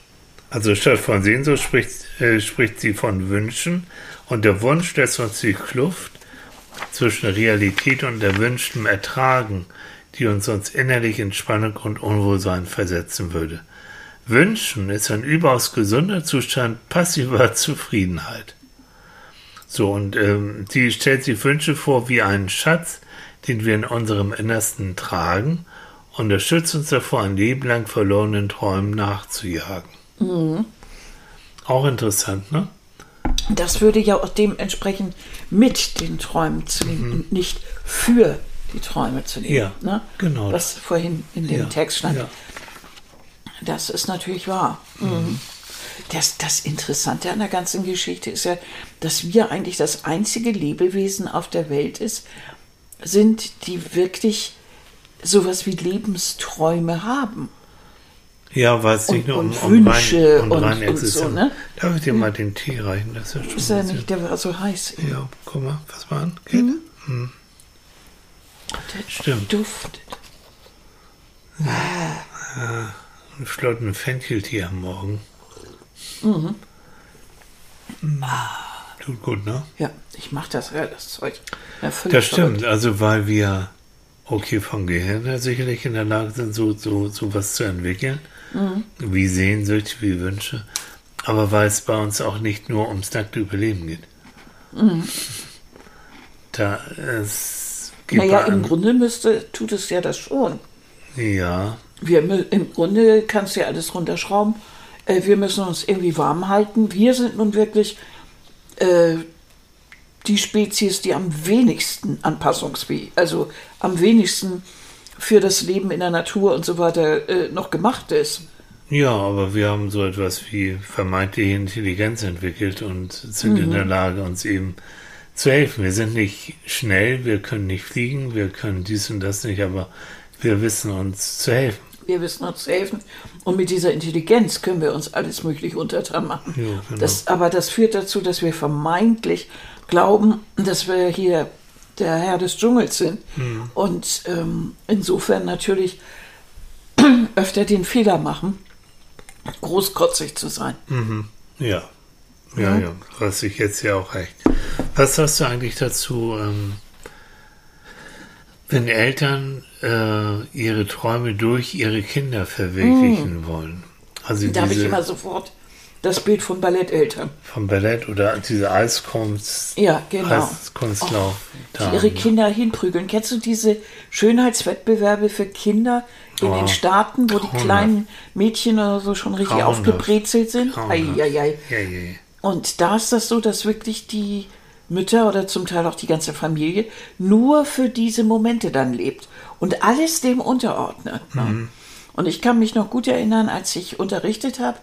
also statt von Sehnsucht spricht, äh, spricht sie von Wünschen und der Wunsch lässt uns die Kluft zwischen Realität und erwünschtem Ertragen, die uns sonst innerlich in Spannung und Unwohlsein versetzen würde. Wünschen ist ein überaus gesunder Zustand passiver Zufriedenheit. So, und ähm, die stellt sich Wünsche vor wie einen Schatz, den wir in unserem Innersten tragen, und er schützt uns davor, ein Leben lang verlorenen Träumen nachzujagen. Auch interessant, ne? Das würde ja auch dementsprechend mit den Träumen zu nehmen und nicht für die Träume zu nehmen. Mhm. Ja, ne? genau. Was vorhin in dem Ja, Text stand. ja. Das ist natürlich wahr. Mhm. Das, das Interessante an der ganzen Geschichte ist ja, dass wir eigentlich das einzige Lebewesen auf der Welt ist, sind, die wirklich sowas wie Lebensträume haben. Ja, weil es nicht Und- nur um, und um Wünsche rein, um und- rein und so, ne? Darf ich dir mal den Tee reichen? Das ist ja schon Ist ja ein bisschen- nicht, der war so heiß. Ja, guck mal, was war an? Geht? Der Stimmt. duftet. Einen flotten Fencheltee am Morgen. Mhm. Mm. Tut gut, ne? Ja, ich mach das, ja, das Zeug. Ja, Das stimmt, verrückt. also weil wir okay vom Gehirn her sicherlich in der Lage sind, so, so, so was zu entwickeln, Mhm. wie Sehnsüchte, wie Wünsche, aber weil es bei uns auch nicht nur ums nackte Überleben geht. Mhm. Da es gibt Naja, im Grunde müsste, tut es ja das schon. Ja, Wir, Im Grunde kannst du ja alles runterschrauben. Äh, wir müssen uns irgendwie warm halten. Wir sind nun wirklich äh, die Spezies, die am wenigsten anpassungsfähig, also am wenigsten für das Leben in der Natur und so weiter äh, noch gemacht ist. ja, aber wir haben so etwas wie vermeintliche Intelligenz entwickelt und sind in Mhm. der Lage, uns eben zu helfen. Wir sind nicht schnell, wir können nicht fliegen, wir können dies und das nicht, aber wir wissen uns zu helfen. Wir wissen uns helfen. Und mit dieser Intelligenz können wir uns alles Mögliche untertan machen. Ja, genau. das, aber das führt dazu, dass wir vermeintlich glauben, dass wir hier der Herr des Dschungels sind. Hm. Und ähm, insofern natürlich öfter den Fehler machen, großkotzig zu sein. Ja. Ja, ja, du hast ich jetzt ja auch recht. Was sagst du eigentlich dazu, ähm, wenn Eltern äh, ihre Träume durch ihre Kinder verwirklichen wollen? Also Da habe ich immer sofort das Bild von Balletteltern. vom Ballett oder diese Eiskunst, Ja, genau. Eiskunstlauf. die ihre Kinder hinprügeln. Kennst du diese Schönheitswettbewerbe für Kinder in Oh, den Staaten, wo die grauenhaft. kleinen Mädchen oder so schon richtig Grauenhaft. aufgebrezelt sind? Grauenhaft. Eieiei. Ja, ja, ja. Und da ist das so, dass wirklich die Mütter oder zum Teil auch die ganze Familie nur für diese Momente dann lebt und alles dem unterordnet. Ne? Und ich kann mich noch gut erinnern, als ich unterrichtet habe,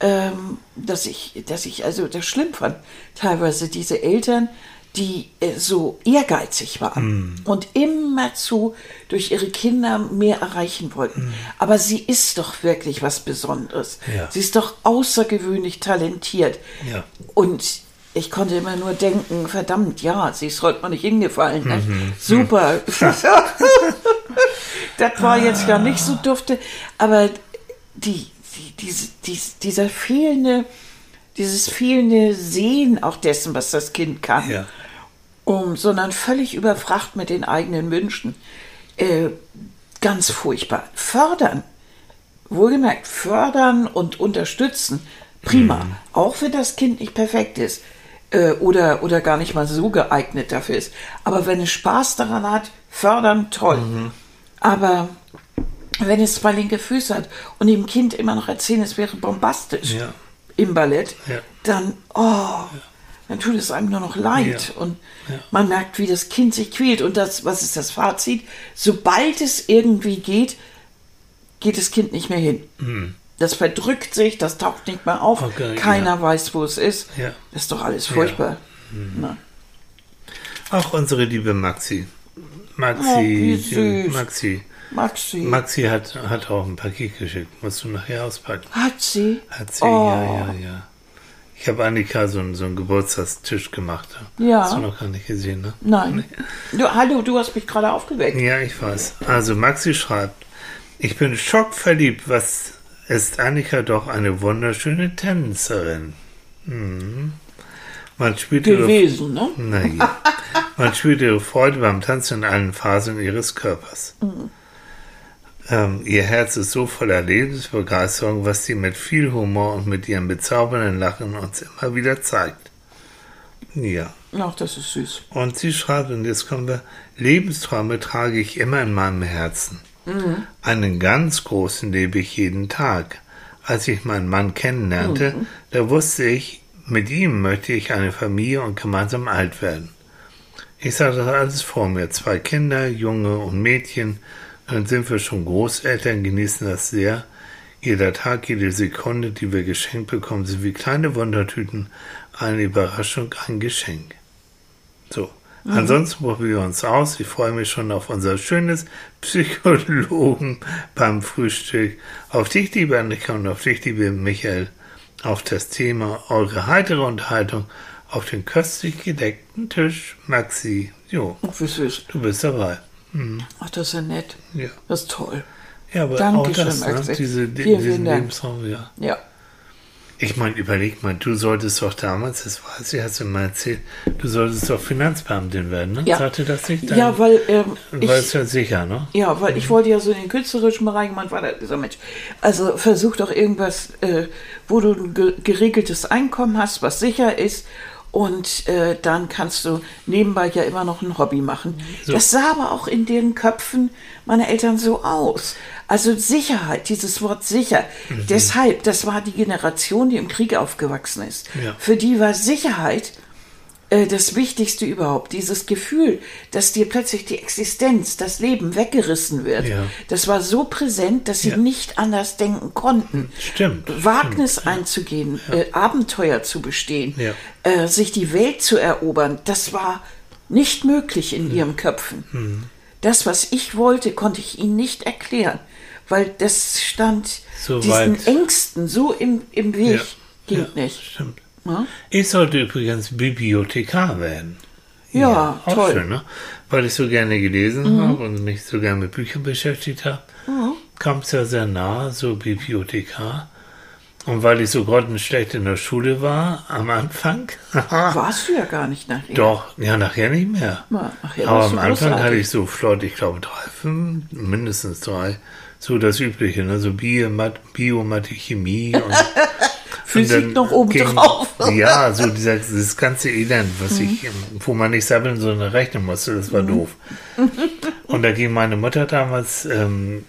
ähm, dass ich, dass ich also das schlimm fand. Teilweise diese Eltern, die äh, so ehrgeizig waren und immerzu durch ihre Kinder mehr erreichen wollten. Aber sie ist doch wirklich was Besonderes. Ja. Sie ist doch außergewöhnlich talentiert. Ja. Und ich konnte immer nur denken, verdammt, ja, sie ist heute mal nicht hingefallen. Ne? Super. das war jetzt ja nicht so dufte, aber die, die, diese, dies- dieser fehlende, dieses fehlende Sehen auch dessen, was das Kind kann, Ja. um, sondern völlig überfracht mit den eigenen Wünschen. Äh, ganz furchtbar. Fördern, wohlgemerkt, fördern und unterstützen, prima. Auch wenn das Kind nicht perfekt ist äh, oder, oder gar nicht mal so geeignet dafür ist. Aber wenn es Spaß daran hat, fördern, toll. Aber wenn es zwei linke Füße hat und dem Kind immer noch erzählen, es wäre bombastisch Ja. im Ballett, Ja. dann, oh, dann tut es einem nur noch leid. Ja. Und man merkt, wie das Kind sich quält. Und das, was ist das Fazit? Sobald es irgendwie geht, geht das Kind nicht mehr hin. Das verdrückt sich, das taucht nicht mehr auf. Okay, Keiner weiß, wo es ist. Ja. Das ist doch alles furchtbar. Na. Auch unsere liebe Maxi. Maxi, Oh, wie die- süß. Maxi. Maxi. Maxi hat, hat auch ein Paket geschickt. Musst du nachher auspacken. Hat sie? Hat sie, Oh. ja, ja, ja. Ich habe Annika so, einen- so einen Geburtstagstisch gemacht. Ja. Hast du noch gar nicht gesehen, ne? Nein. Du, hallo, du hast mich gerade aufgeweckt. Ja, ich weiß. Also Maxi schreibt, ich bin schockverliebt. Was ist Annika doch eine wunderschöne Tänzerin. Mhm. Man spürt ihre, Gewesen, ne? naja, man spürt ihre Freude beim Tanzen in allen Phasen ihres Körpers. Ähm, ihr Herz ist so voller Lebensbegeisterung, was sie mit viel Humor und mit ihrem bezaubernden Lachen uns immer wieder zeigt. Ja. Ach, das ist süß. Und sie schreibt, und jetzt kommen wir, Lebensträume trage ich immer in meinem Herzen. Einen ganz großen lebe ich jeden Tag. Als ich meinen Mann kennenlernte, da wusste ich, mit ihm möchte ich eine Familie und gemeinsam alt werden. Ich sah das alles vor mir. Zwei Kinder, Junge und Mädchen. Dann sind wir schon Großeltern, genießen das sehr. Jeder Tag, jede Sekunde, die wir geschenkt bekommen, sind wie kleine Wundertüten. Eine Überraschung, ein Geschenk. So. Ansonsten probieren wir uns aus. Ich freue mich schon auf unser schönes Psychologen beim Frühstück. Auf dich, liebe Annika, und auf dich, liebe Michael. Auf das Thema eure heitere Unterhaltung auf den köstlich gedeckten Tisch. Maxi, jo, Ach, wie süß. du bist dabei. Ach, das ist ja nett. Ja, Das ist toll. ja aber Dankeschön, auch das, ne? Diese, Vielen, diesen vielen Dank. Lebensraum, ja. Ja. Ich meine, überleg mal, du solltest doch damals, das weiß ich, hast du mal erzählt, du solltest doch Finanzbeamtin werden, ne? Ja. Sagte das nicht? Ja, weil ähm, es ich, ja sicher, ne? ja, weil ich wollte ja so in den künstlerischen Bereich, man war da dieser Mensch. Also versuch doch irgendwas, äh, wo du ein ge geregeltes Einkommen hast, was sicher ist Und äh, dann kannst du nebenbei ja immer noch ein Hobby machen. So. Das sah aber auch in den Köpfen meiner Eltern so aus. Also Sicherheit, dieses Wort sicher. Mhm. Deshalb, das war die Generation, die im Krieg aufgewachsen ist. Ja. Für die war Sicherheit äh, das Wichtigste überhaupt. Dieses Gefühl, dass dir plötzlich die Existenz, das Leben weggerissen wird. Ja. Das war so präsent, dass sie Ja. nicht anders denken konnten. Stimmt, Wagnis einzugehen, äh, Abenteuer zu bestehen, Ja. äh, sich die Welt zu erobern, das war nicht möglich in ihren Köpfen. Mhm. Das, was ich wollte, konnte ich ihnen nicht erklären, weil das stand So diesen weit. Ängsten so im, im Weg. Ja. Ging ja, nicht. Stimmt. Ja? Ich sollte übrigens Bibliothekar werden. Ja, auch toll. Mhm. schön, ne? Weil ich so gerne gelesen habe und mich so gerne mit Büchern beschäftigt habe, kam es ja sehr nah, so Bibliothekar. Und weil ich so grottenschlecht in der Schule war am Anfang, Warst du ja gar nicht nachher. doch, ja, nachher nicht mehr. Ja, nachher Aber am Anfang großartig. hatte ich so flott, ich glaube drei, fünf, mindestens drei. So das Übliche, ne? so Bio, Mat, Bio Mathe, Chemie und Physik noch oben ging- drauf. Ja, so dieser, dieses ganze Elend, was Mhm. ich, wo man nicht sammeln, sondern rechnen musste, das war doof. Und da ging meine Mutter damals, ähm,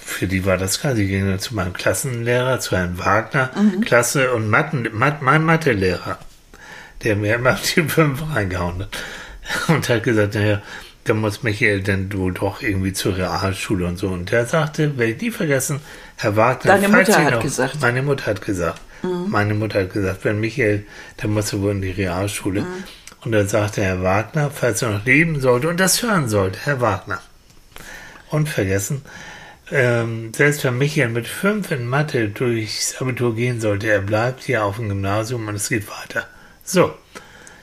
für die war das klar, sie ging dann zu meinem Klassenlehrer, zu Herrn Wagner, Mhm. Klasse und Matten, Mat, mein Mathelehrer, der mir immer die fünf reingehauen hat. Und hat gesagt, naja, da muss Michael denn du doch irgendwie zur Realschule und so. Und der sagte, werde ich nie vergessen, Herr Wagner, Deine Mutter hat noch, gesagt. Mhm. Meine Mutter hat gesagt. Meine Mutter hat gesagt, wenn Michael, dann muss er wohl in die Realschule. Mhm. Und dann sagte Herr Wagner, falls er noch leben sollte und das hören sollte, Herr Wagner. Unvergessen, ähm, selbst wenn Michael mit fünf in Mathe durchs Abitur gehen sollte, er bleibt hier auf dem Gymnasium und es geht weiter. So.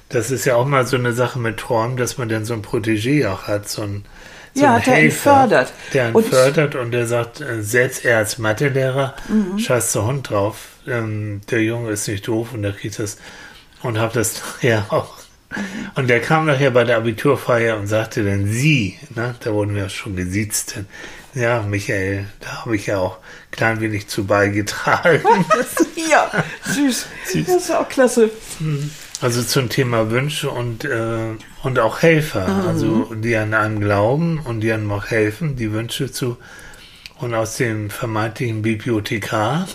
Das ist ja auch mal so eine Sache mit Träumen, dass man dann so ein Protégé auch hat, so ein, so Ja, ein der ihn fördert. Der ihn Und- fördert und der sagt, äh, selbst er als Mathelehrer, Mhm. scheiß der Hund drauf, ähm, der Junge ist nicht doof und der kriegt das und hab das nachher auch. Und der kam nachher bei der Abiturfeier und sagte dann, Sie, ne, da wurden wir schon gesiezt, ja, Michael, da habe ich ja auch klein wenig zu beigetragen. ja, süß. Das ist auch klasse. Also zum Thema Wünsche und, äh, und auch Helfer, Mhm. also die an einem glauben und die einem auch helfen, die Wünsche zu und aus dem vermeintlichen Bibliothekar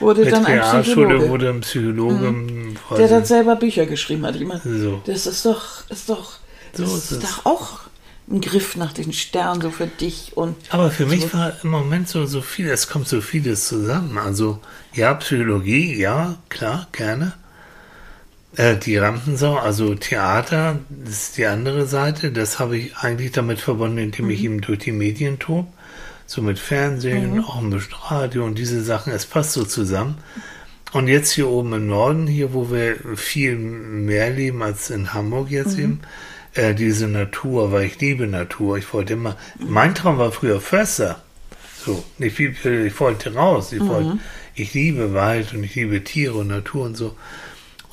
Wurde mit dann ein Psychologe, wurde ein Psychologe der quasi- dann selber Bücher geschrieben hat. Ich meine, So. das ist doch, ist doch, So das ist ist es. doch auch ein Griff nach den Sternen so für dich und Aber für mich war im Moment so, so viel, es kommt so vieles zusammen. Also, ja, Psychologie, ja, klar, gerne. Äh, die Rampensau, also Theater, das ist die andere Seite. Das habe ich eigentlich damit verbunden, indem ich eben durch die Medien tob. So mit Fernsehen, auch ein bisschen Radio und diese Sachen. Es passt so zusammen. Und jetzt hier oben im Norden, hier, wo wir viel mehr leben als in Hamburg jetzt eben, äh, diese Natur, weil ich liebe Natur. Ich wollte immer, mein Traum war früher Förster. So, nicht viel, ich wollte raus. Ich wollte, ich liebe Wald und ich liebe Tiere und Natur und so.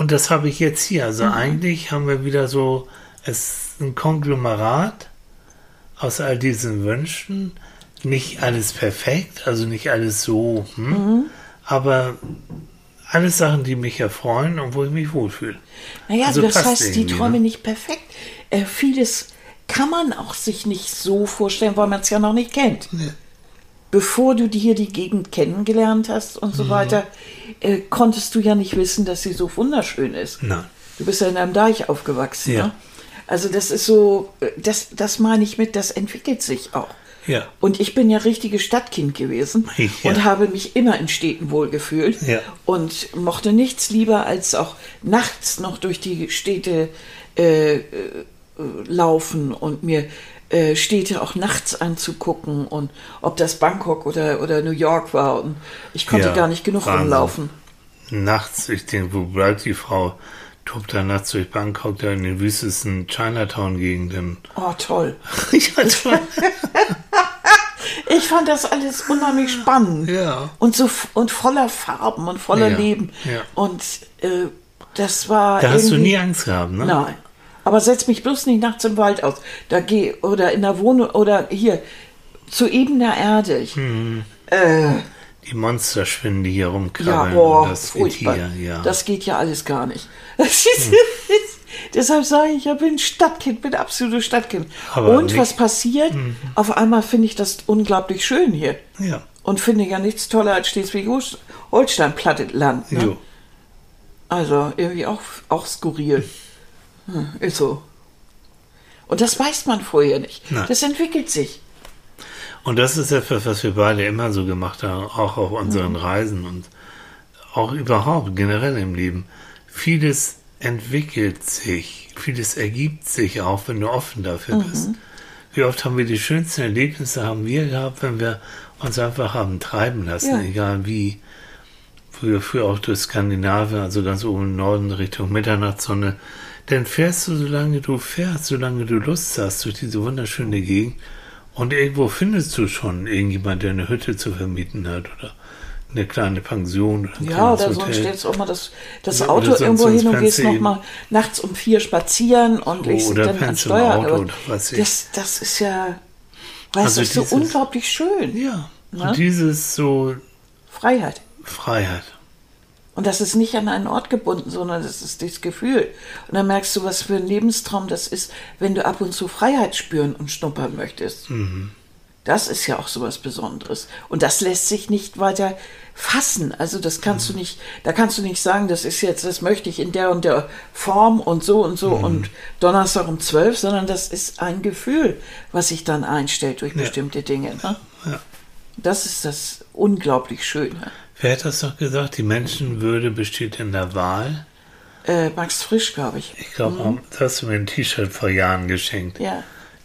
Und das habe ich jetzt hier. Also eigentlich haben wir wieder so, es ist ein Konglomerat aus all diesen Wünschen. Nicht alles perfekt, also nicht alles so, hm, aber alles Sachen, die mich erfreuen und wo ich mich wohlfühle. Naja, Also das heißt, die irgendwie, Träume ne? nicht perfekt. Äh, vieles kann man auch sich nicht so vorstellen, weil man es ja noch nicht kennt. Bevor du hier die Gegend kennengelernt hast und Mhm. so weiter, äh, konntest du ja nicht wissen, dass sie so wunderschön ist. Nein. Du bist ja in einem Deich aufgewachsen. Ja. Ne? Also das ist so, äh, das, das meine ich mit, das entwickelt sich auch. Ja. Und ich bin ja richtiges Stadtkind gewesen Ja. und habe mich immer in Städten wohlgefühlt Ja. und mochte nichts lieber als auch nachts noch durch die Städte äh, äh, laufen und mir äh, Städte auch nachts anzugucken und ob das Bangkok oder, oder New York war und ich konnte Ja, gar nicht genug Wahnsinn. rumlaufen. Nachts, ich denke, wo bleibt die Frau? Tobt da nachts durch Bangkok, da in den wüstesten Chinatown-Gegenden. Oh, toll. Ich fand das alles unheimlich spannend. Ja. Und so und voller Farben und voller Ja, Leben. ja. Und äh, das war. Da hast du nie Angst gehabt, ne? Nein. Aber setz mich bloß nicht nachts im Wald aus. Da geh oder in der Wohnung oder hier zu ebener Erde. Ich, Hm. äh, die Monsterspinnen, die hier Ja, rumkrabbeln. boah, und das furchtbar. Getier, ja. Hm. Das geht ja alles gar nicht. Ist, Deshalb sage ich, ich bin Stadtkind, bin absolutes Stadtkind. Aber Und nicht- was passiert? Auf einmal finde ich das unglaublich schön hier. ja. Und finde ja nichts toller als Schleswig-Holstein, Platteland. Ne? Also irgendwie auch, auch skurril. Hm, ist so. Und das weiß man vorher nicht. Nein. Das entwickelt sich. Und das ist etwas, was wir beide immer so gemacht haben, auch auf unseren Mhm. Reisen und auch überhaupt generell im Leben. Vieles entwickelt sich, vieles ergibt sich auch, wenn du offen dafür Mhm. bist. Wie oft haben wir die schönsten Erlebnisse haben wir gehabt, wenn wir uns einfach haben treiben lassen, Ja. egal wie. Früher, früher auch durch Skandinavien, also ganz oben im Norden Richtung Mitternachtssonne. Dann fährst du, solange du fährst, solange du Lust hast, durch diese wunderschöne Gegend. Und irgendwo findest du schon irgendjemand, der eine Hütte zu vermieten hat oder eine kleine Pension oder ein Ja, oder sonst Hotel. stellst du auch mal das, das Oder Auto sonst- irgendwo sonst hin und gehst du noch eben- mal nachts um vier spazieren und legst Oder dann an pennst im Steuer. Auto oder was ich. das, das ist ja, weißt Also du, so unglaublich schön. Ja, Ne? und dieses so Freiheit. Freiheit. Und das ist nicht an einen Ort gebunden, sondern das ist das Gefühl. Und dann merkst du, was für ein Lebenstraum das ist, wenn du ab und zu Freiheit spüren und schnuppern möchtest. Mhm. Das ist ja auch so was Besonderes. Und das lässt sich nicht weiter fassen. Also das kannst Mhm. du nicht, da kannst du nicht sagen, das ist jetzt, das möchte ich in der und der Form und so und so Mhm. und Donnerstag um zwölf, sondern das ist ein Gefühl, was sich dann einstellt durch bestimmte Dinge. Ne? Ja. Das ist das unglaublich Schöne. Wer hat das doch gesagt? Die Menschenwürde besteht in der Wahl. Äh, Max Frisch, glaube ich. Ich glaube, das hast du mir ein T-Shirt vor Jahren geschenkt. Mhm. Ja.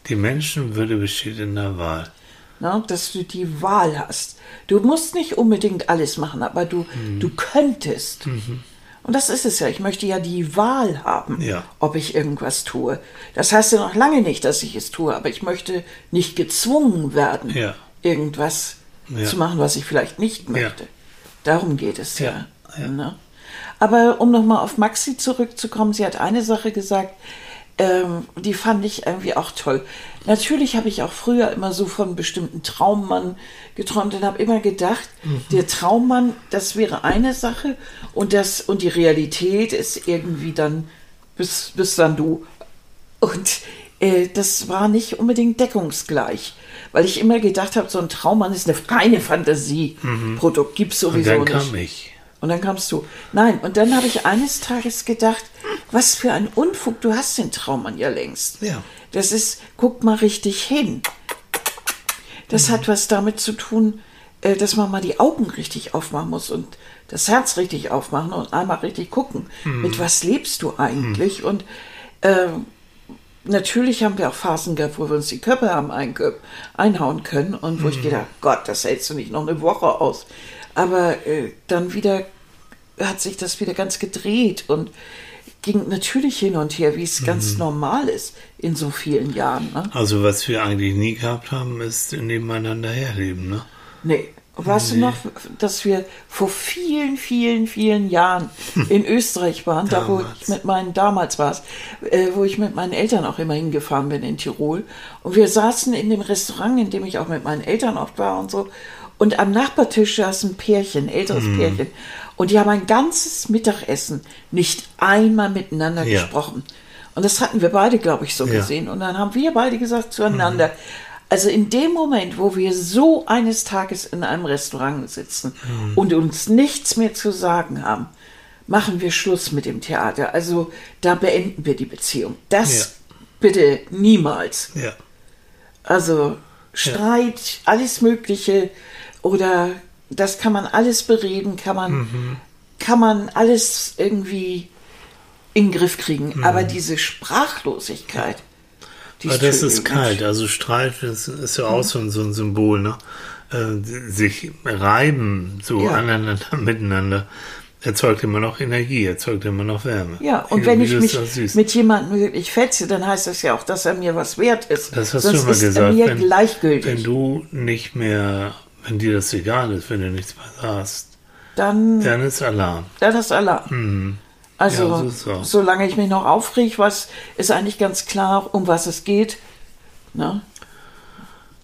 Die Menschenwürde besteht in der Wahl. Ne, dass du die Wahl hast. Du musst nicht unbedingt alles machen, aber du, Mhm. du könntest. Und das ist es ja. Ich möchte ja die Wahl haben, Ja. ob ich irgendwas tue. Das heißt ja noch lange nicht, dass ich es tue, aber ich möchte nicht gezwungen werden, Ja. irgendwas Ja. zu machen, was ich vielleicht nicht möchte. Darum geht es ja. Ja. Ne? Aber um nochmal auf Maxi zurückzukommen, sie hat eine Sache gesagt, ähm, die fand ich irgendwie auch toll. Natürlich habe ich auch früher immer so von bestimmten Traummann geträumt und habe immer gedacht, Mhm. der Traummann, das wäre eine Sache und das und die Realität ist irgendwie dann bis bis dann du. Und äh, das war nicht unbedingt deckungsgleich, weil ich immer gedacht habe, so ein Traummann ist eine reine Fantasieprodukt, Mhm. Und sowieso dann nicht. kam ich. Und dann kamst du. Nein, und dann habe ich eines Tages gedacht, was für ein Unfug, du hast den Traummann ja längst. Ja. Das ist, guck mal richtig hin. Das hat was damit zu tun, äh, dass man mal die Augen richtig aufmachen muss und das Herz richtig aufmachen und einmal richtig gucken. Mit was lebst du eigentlich? Und ähm, natürlich haben wir auch Phasen gehabt, wo wir uns die Köpfe haben einhauen können und wo ich gedacht, Gott, das hältst du nicht noch eine Woche aus. Aber äh, dann wieder hat sich das wieder ganz gedreht und ging natürlich hin und her, wie es ganz normal ist in so vielen Jahren. Ne? Also was wir eigentlich nie gehabt haben, ist nebeneinander herleben, ne? Nee. Weißt du noch, dass wir vor vielen, vielen, vielen Jahren in Österreich waren, da wo ich mit meinen, damals war es, äh, wo ich mit meinen Eltern auch immer hingefahren bin in Tirol. Und wir saßen in dem Restaurant, in dem ich auch mit meinen Eltern oft war und so. Und am Nachbartisch saß ein Pärchen, älteres Pärchen. Und die haben ein ganzes Mittagessen nicht einmal miteinander Ja. gesprochen. Und das hatten wir beide, glaube ich, so Ja. gesehen. Und dann haben wir beide gesagt zueinander, also in dem Moment, wo wir so eines Tages in einem Restaurant sitzen und uns nichts mehr zu sagen haben, machen wir Schluss mit dem Theater. Also da beenden wir die Beziehung. Das Ja. bitte niemals. Ja. Also Streit, alles Mögliche oder das kann man alles bereden, kann man, Mhm. kann man alles irgendwie in den Griff kriegen. Mhm. Aber diese Sprachlosigkeit, die Aber das ist kalt. Also Streit ist, ist ja auch so ein, so ein Symbol, ne? Äh, sich reiben so Ja. aneinander, miteinander, erzeugt immer noch Energie, erzeugt immer noch Wärme. Ja, und wenn ich mich mit jemandem wirklich fetze, dann heißt das ja auch, dass er mir was wert ist. Das hast Sonst du immer ist gesagt. er mir wenn, gleichgültig. wenn du nicht mehr, wenn dir das egal ist, wenn du nichts mehr sagst, dann, dann ist Alarm. dann ist Alarm. Also, Ja, so ist solange ich mich noch aufreg, was ist eigentlich ganz klar, um was es geht. Ne?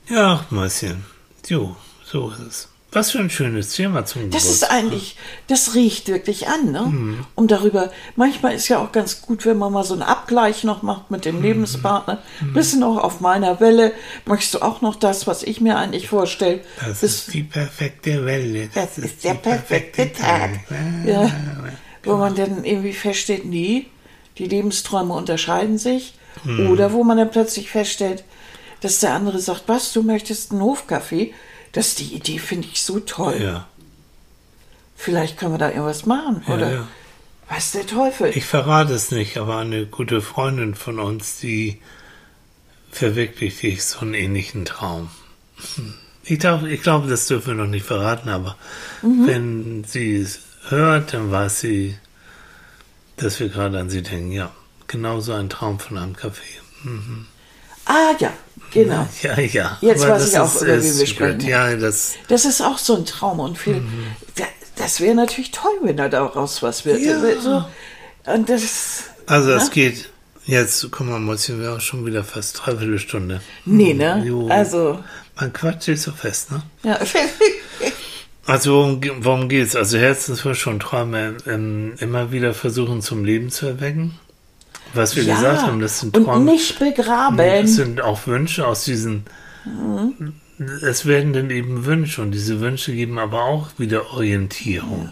Ja, Mäuschen. Jo, so ist es. Was für ein schönes Thema zum Das ist Geburtstag. eigentlich, das riecht wirklich an, ne? Um darüber, manchmal ist ja auch ganz gut, wenn man mal so einen Abgleich noch macht mit dem Lebenspartner. Bist du noch auf meiner Welle? Möchtest du auch noch das, was ich mir eigentlich vorstelle? Das Bist- ist die perfekte Welle. Das ist der perfekte Tag. Ja. Wo man dann irgendwie feststellt, nee, die Lebensträume unterscheiden sich. Oder wo man dann plötzlich feststellt, dass der andere sagt, was, du möchtest einen Hofkaffee? Das ist die Idee, finde ich so toll. Ja. Vielleicht können wir da irgendwas machen. Ja, oder ja. was der Teufel? Ich verrate es nicht, aber eine gute Freundin von uns, die verwirklicht sich so einen ähnlichen Traum. Ich glaube, ich glaube, das dürfen wir noch nicht verraten, aber wenn sie es hört, dann weiß sie, dass wir gerade an sie denken. Ja, genau so ein Traum von einem Café. ah ja, genau. Ja, ja. Jetzt aber weiß ich auch, ist- über ist wir sprechen. gut. Ja, das, Das ist auch so ein Traum und viel. Da- Das wäre natürlich toll, wenn da daraus was wird. Ja. So, und das. also es Ja? geht, jetzt, guck mal, Mäuschen, wir haben schon wieder fast dreiviertel Stunde. Nee, ne? Jo. Also, Man quatscht sich so fest, ne? ja. Also worum, ge- worum geht's? Also Herzenswünsche und Träume ähm, immer wieder versuchen zum Leben zu erwecken. Was wir ja. gesagt haben, das sind und Träume. nicht begraben. Das sind auch Wünsche aus diesen. Es werden dann eben Wünsche und diese Wünsche geben aber auch wieder Orientierung.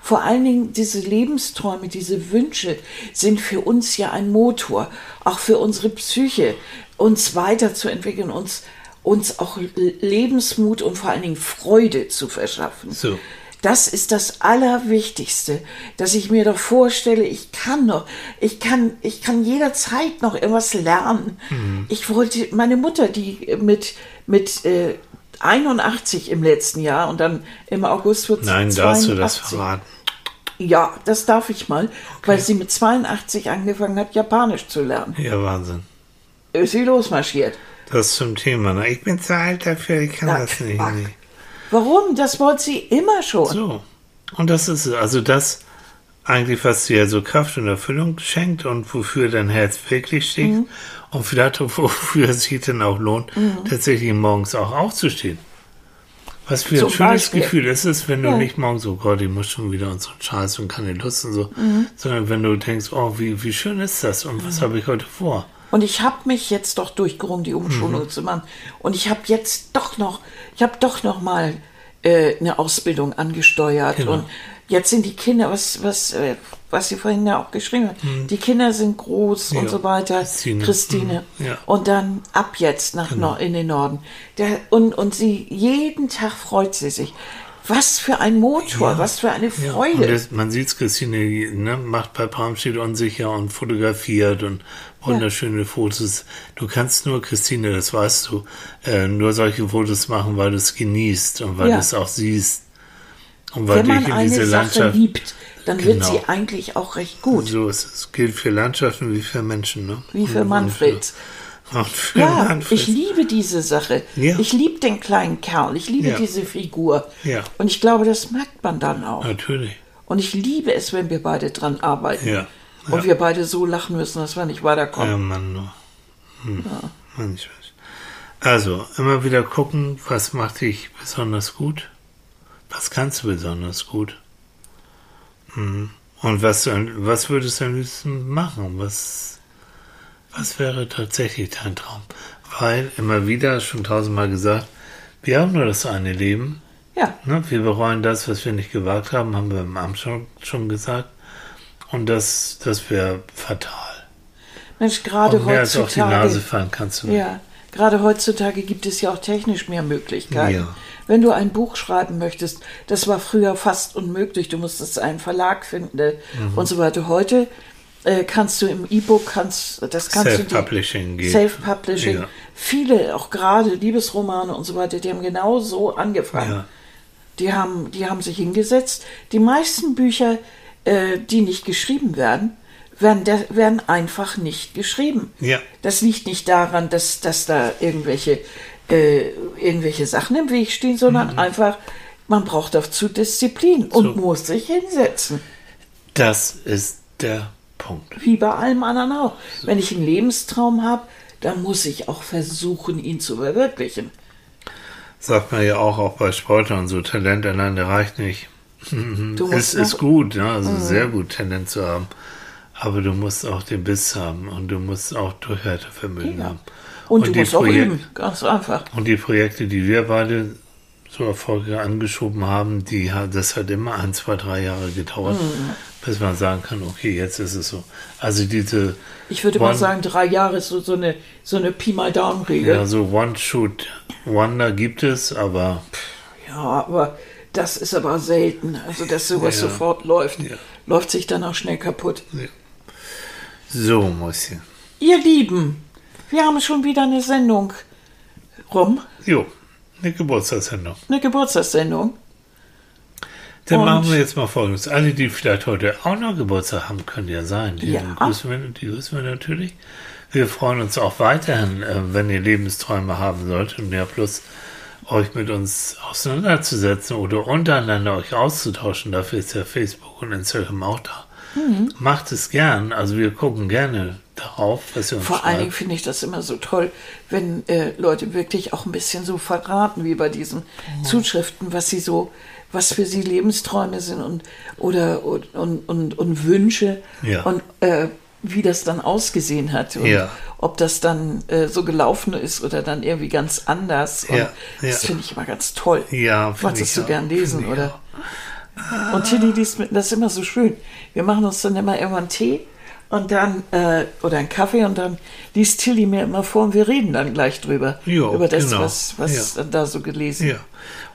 Vor allen Dingen diese Lebensträume, diese Wünsche sind für uns ja ein Motor, auch für unsere Psyche, uns weiterzuentwickeln, uns, uns auch Lebensmut und vor allen Dingen Freude zu verschaffen. So. Das ist das Allerwichtigste, dass ich mir doch vorstelle, ich kann noch, ich kann, ich kann jederzeit noch irgendwas lernen. Mhm. Ich wollte, meine Mutter, die mit, mit äh, 81 im letzten Jahr und dann im August wird sie Nein, darfst du das 82. verraten? Ja, das darf ich mal, weil sie mit 82 angefangen hat, Japanisch zu lernen. Ja, Wahnsinn. Ist sie losmarschiert. Das zum Thema. Ne? Ich bin zu alt dafür, ich kann Na, das nicht. Nee. Warum? Das wollte sie immer schon. So. Und das ist also das eigentlich, was dir so Kraft und Erfüllung schenkt und wofür dein Herz wirklich steht Mhm. und vielleicht wofür es sich dann auch lohnt, tatsächlich morgens auch aufzustehen. Was für ein Zum schönes Beispiel. Gefühl ist es, wenn du Ja. nicht morgens, oh Gott, ich muss schon wieder und so Scheiß und keine Lust und so, Mhm. sondern wenn du denkst, oh, wie, wie schön ist das und was habe ich heute vor? Und ich habe mich jetzt doch durchgerungen, die Umschulung zu machen. Und ich habe jetzt doch noch, ich habe doch noch mal äh, eine Ausbildung angesteuert. Genau. Und jetzt sind die Kinder, was, was, äh, was sie vorhin ja auch geschrieben hat, die Kinder sind groß und Ja, so weiter. Christine. Christine. Mhm. Ja. Und dann ab jetzt nach Nor in den Norden. Der, und, und sie, jeden Tag freut sie sich. Was für ein Motor, Ja. was für eine Ja, Freude. und das, man sieht es, Christine ne, macht bei Bramstedt unsicher und fotografiert und wunderschöne Fotos. Du kannst nur, Christine, das weißt du, äh, nur solche Fotos machen, weil du es genießt und weil Ja. du es auch siehst. Und weil Wenn man eine diese Sache Landschaft. liebt, dann wird Genau. sie eigentlich auch recht gut. So ist es. Gilt für Landschaften wie für Menschen. Ne? Wie für Manfred. Und für Ja, ich liebe diese Sache. Ja. Ich liebe den kleinen Kerl. Ich liebe Ja. diese Figur. Ja. Und ich glaube, das merkt man dann auch. Natürlich. Und ich liebe es, wenn wir beide dran arbeiten. Ja. Und wir beide so lachen müssen, dass wir nicht weiterkommen. Ja, Mann, nur. Hm. Manchmal. Also, immer wieder gucken, was macht dich besonders gut? Was kannst du besonders gut? Hm. Und was, was würdest du am liebsten machen? Was, was wäre tatsächlich dein Traum? Weil, immer wieder, schon tausendmal gesagt, wir haben nur das eine Leben. Ja, Ne? Wir bereuen das, was wir nicht gewagt haben, haben wir im Amt schon, schon gesagt. Und das, das wäre fatal. Mensch, gerade Und mehr als auf die Nase heutzutage. fallen kannst du nicht. Ja, gerade heutzutage gibt es ja auch technisch mehr Möglichkeiten. Ja. Wenn du ein Buch schreiben möchtest, das war früher fast unmöglich. Du musstest einen Verlag finden äh, Mhm. und so weiter. Heute äh, kannst du im E-Book, kannst, das kannst du dir- Self-Publishing geht. Self-Publishing. Ja. Viele, auch gerade Liebesromane und so weiter, die haben genau so angefangen. Ja. Die, haben, die haben sich hingesetzt. Die meisten Bücher, äh, die nicht geschrieben werden, werden, der, werden einfach nicht geschrieben. Ja. Das liegt nicht daran, dass, dass da irgendwelche, äh, irgendwelche Sachen im Weg stehen, sondern Mhm. einfach, man braucht dazu Disziplin und muss sich hinsetzen. Das ist der Punkt. Wie bei allem anderen auch. Wenn ich einen Lebenstraum habe, dann muss ich auch versuchen, ihn zu verwirklichen. sagt man ja auch, auch bei Sportlern, so Talent alleine reicht nicht. Du es ist gut, ja, also sehr gut Talent zu haben. Aber du musst auch den Biss haben und du musst auch Durchhaltevermögen Ja. haben. Und, du die musst auch Projek- üben, ganz einfach. Und die Projekte, die wir beide so erfolgreich angeschoben haben, die das hat immer ein, zwei, drei Jahre gedauert, Mhm. Bis man sagen kann, okay, jetzt ist es so. Also diese, Ich würde mal One- sagen, drei Jahre ist so, so eine, so eine Pi mal Daumen-Regel. ja, so One-Shoot-Wonder gibt es, aber Ja, aber das ist aber selten. Also, dass sowas Ja. sofort läuft. Ja. Läuft sich dann auch schnell kaputt. so, Mäuschen. Ihr Lieben, wir haben schon wieder eine Sendung rum. Jo, eine Geburtstagssendung. Eine Geburtstagssendung. Dann Und- machen wir jetzt mal folgendes. Alle, die vielleicht heute auch noch Geburtstag haben, können ja sein. Die, Ja. grüßen, wir, die grüßen wir natürlich. Wir freuen uns auch weiterhin, äh, wenn ihr Lebensträume haben solltet und ihr plus euch mit uns auseinanderzusetzen oder untereinander euch auszutauschen. Dafür ist ja Facebook und Instagram auch da. Mhm. Macht es gern. Also wir gucken gerne darauf, was ihr uns Vor allen schreibt. Dingen finde ich das immer so toll, wenn äh, Leute wirklich auch ein bisschen so verraten, wie bei diesen Zuschriften, was sie so, was für sie Lebensträume sind und oder und, und, und, und Wünsche Ja. und äh, wie das dann ausgesehen hat und Ja. ob das dann äh, so gelaufen ist oder dann irgendwie ganz anders. Und Ja, Das ja. finde ich immer ganz toll. Ja, Wolltest ich du auch, gern lesen, oder? Und Tilly liest mit, das ist immer so schön. Wir machen uns dann immer irgendwann Tee und dann, äh, oder einen Kaffee und dann liest Tilly mir immer vor und wir reden dann gleich drüber. Jo, über das, genau. was, was da so gelesen Ja.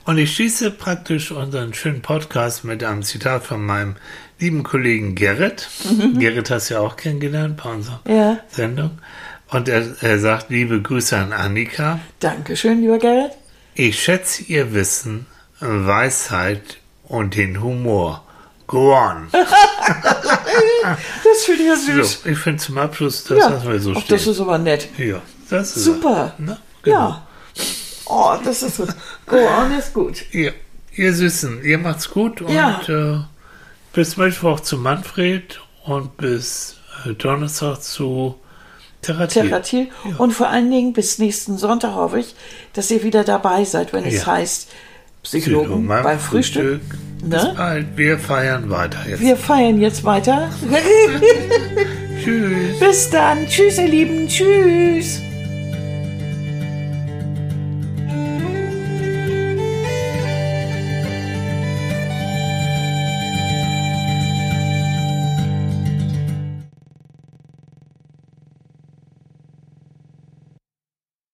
Und ich schließe praktisch unseren schönen Podcast mit einem Zitat von meinem lieben Kollegen Gerrit. Gerrit hast du ja auch kennengelernt bei unserer Mhm. Ja. Sendung. Und er, er sagt, liebe Grüße an Annika. Dankeschön, lieber Gerrit. Ich schätze ihr Wissen, Weisheit und den Humor. Go on. Das finde ich ja süß. So, ich finde zum Abschluss, das ja, lassen wir so Ach, stehen. das ist aber nett. ja, das ist Super. Er. Na, genau. Ja. Oh, das ist gut. Go on ist gut. Ja, ihr Süßen, ihr macht's gut und Ja. äh, bis Mittwoch zu Manfred und bis äh, Donnerstag zu Theratil. Theratil. Und vor allen Dingen bis nächsten Sonntag hoffe ich, dass ihr wieder dabei seid, wenn es Ja. heißt Psychologen beim beim Frühstück. Bis Ne? bald, wir feiern weiter jetzt. Wir feiern jetzt weiter. Tschüss. Bis dann. Tschüss, ihr Lieben. Tschüss.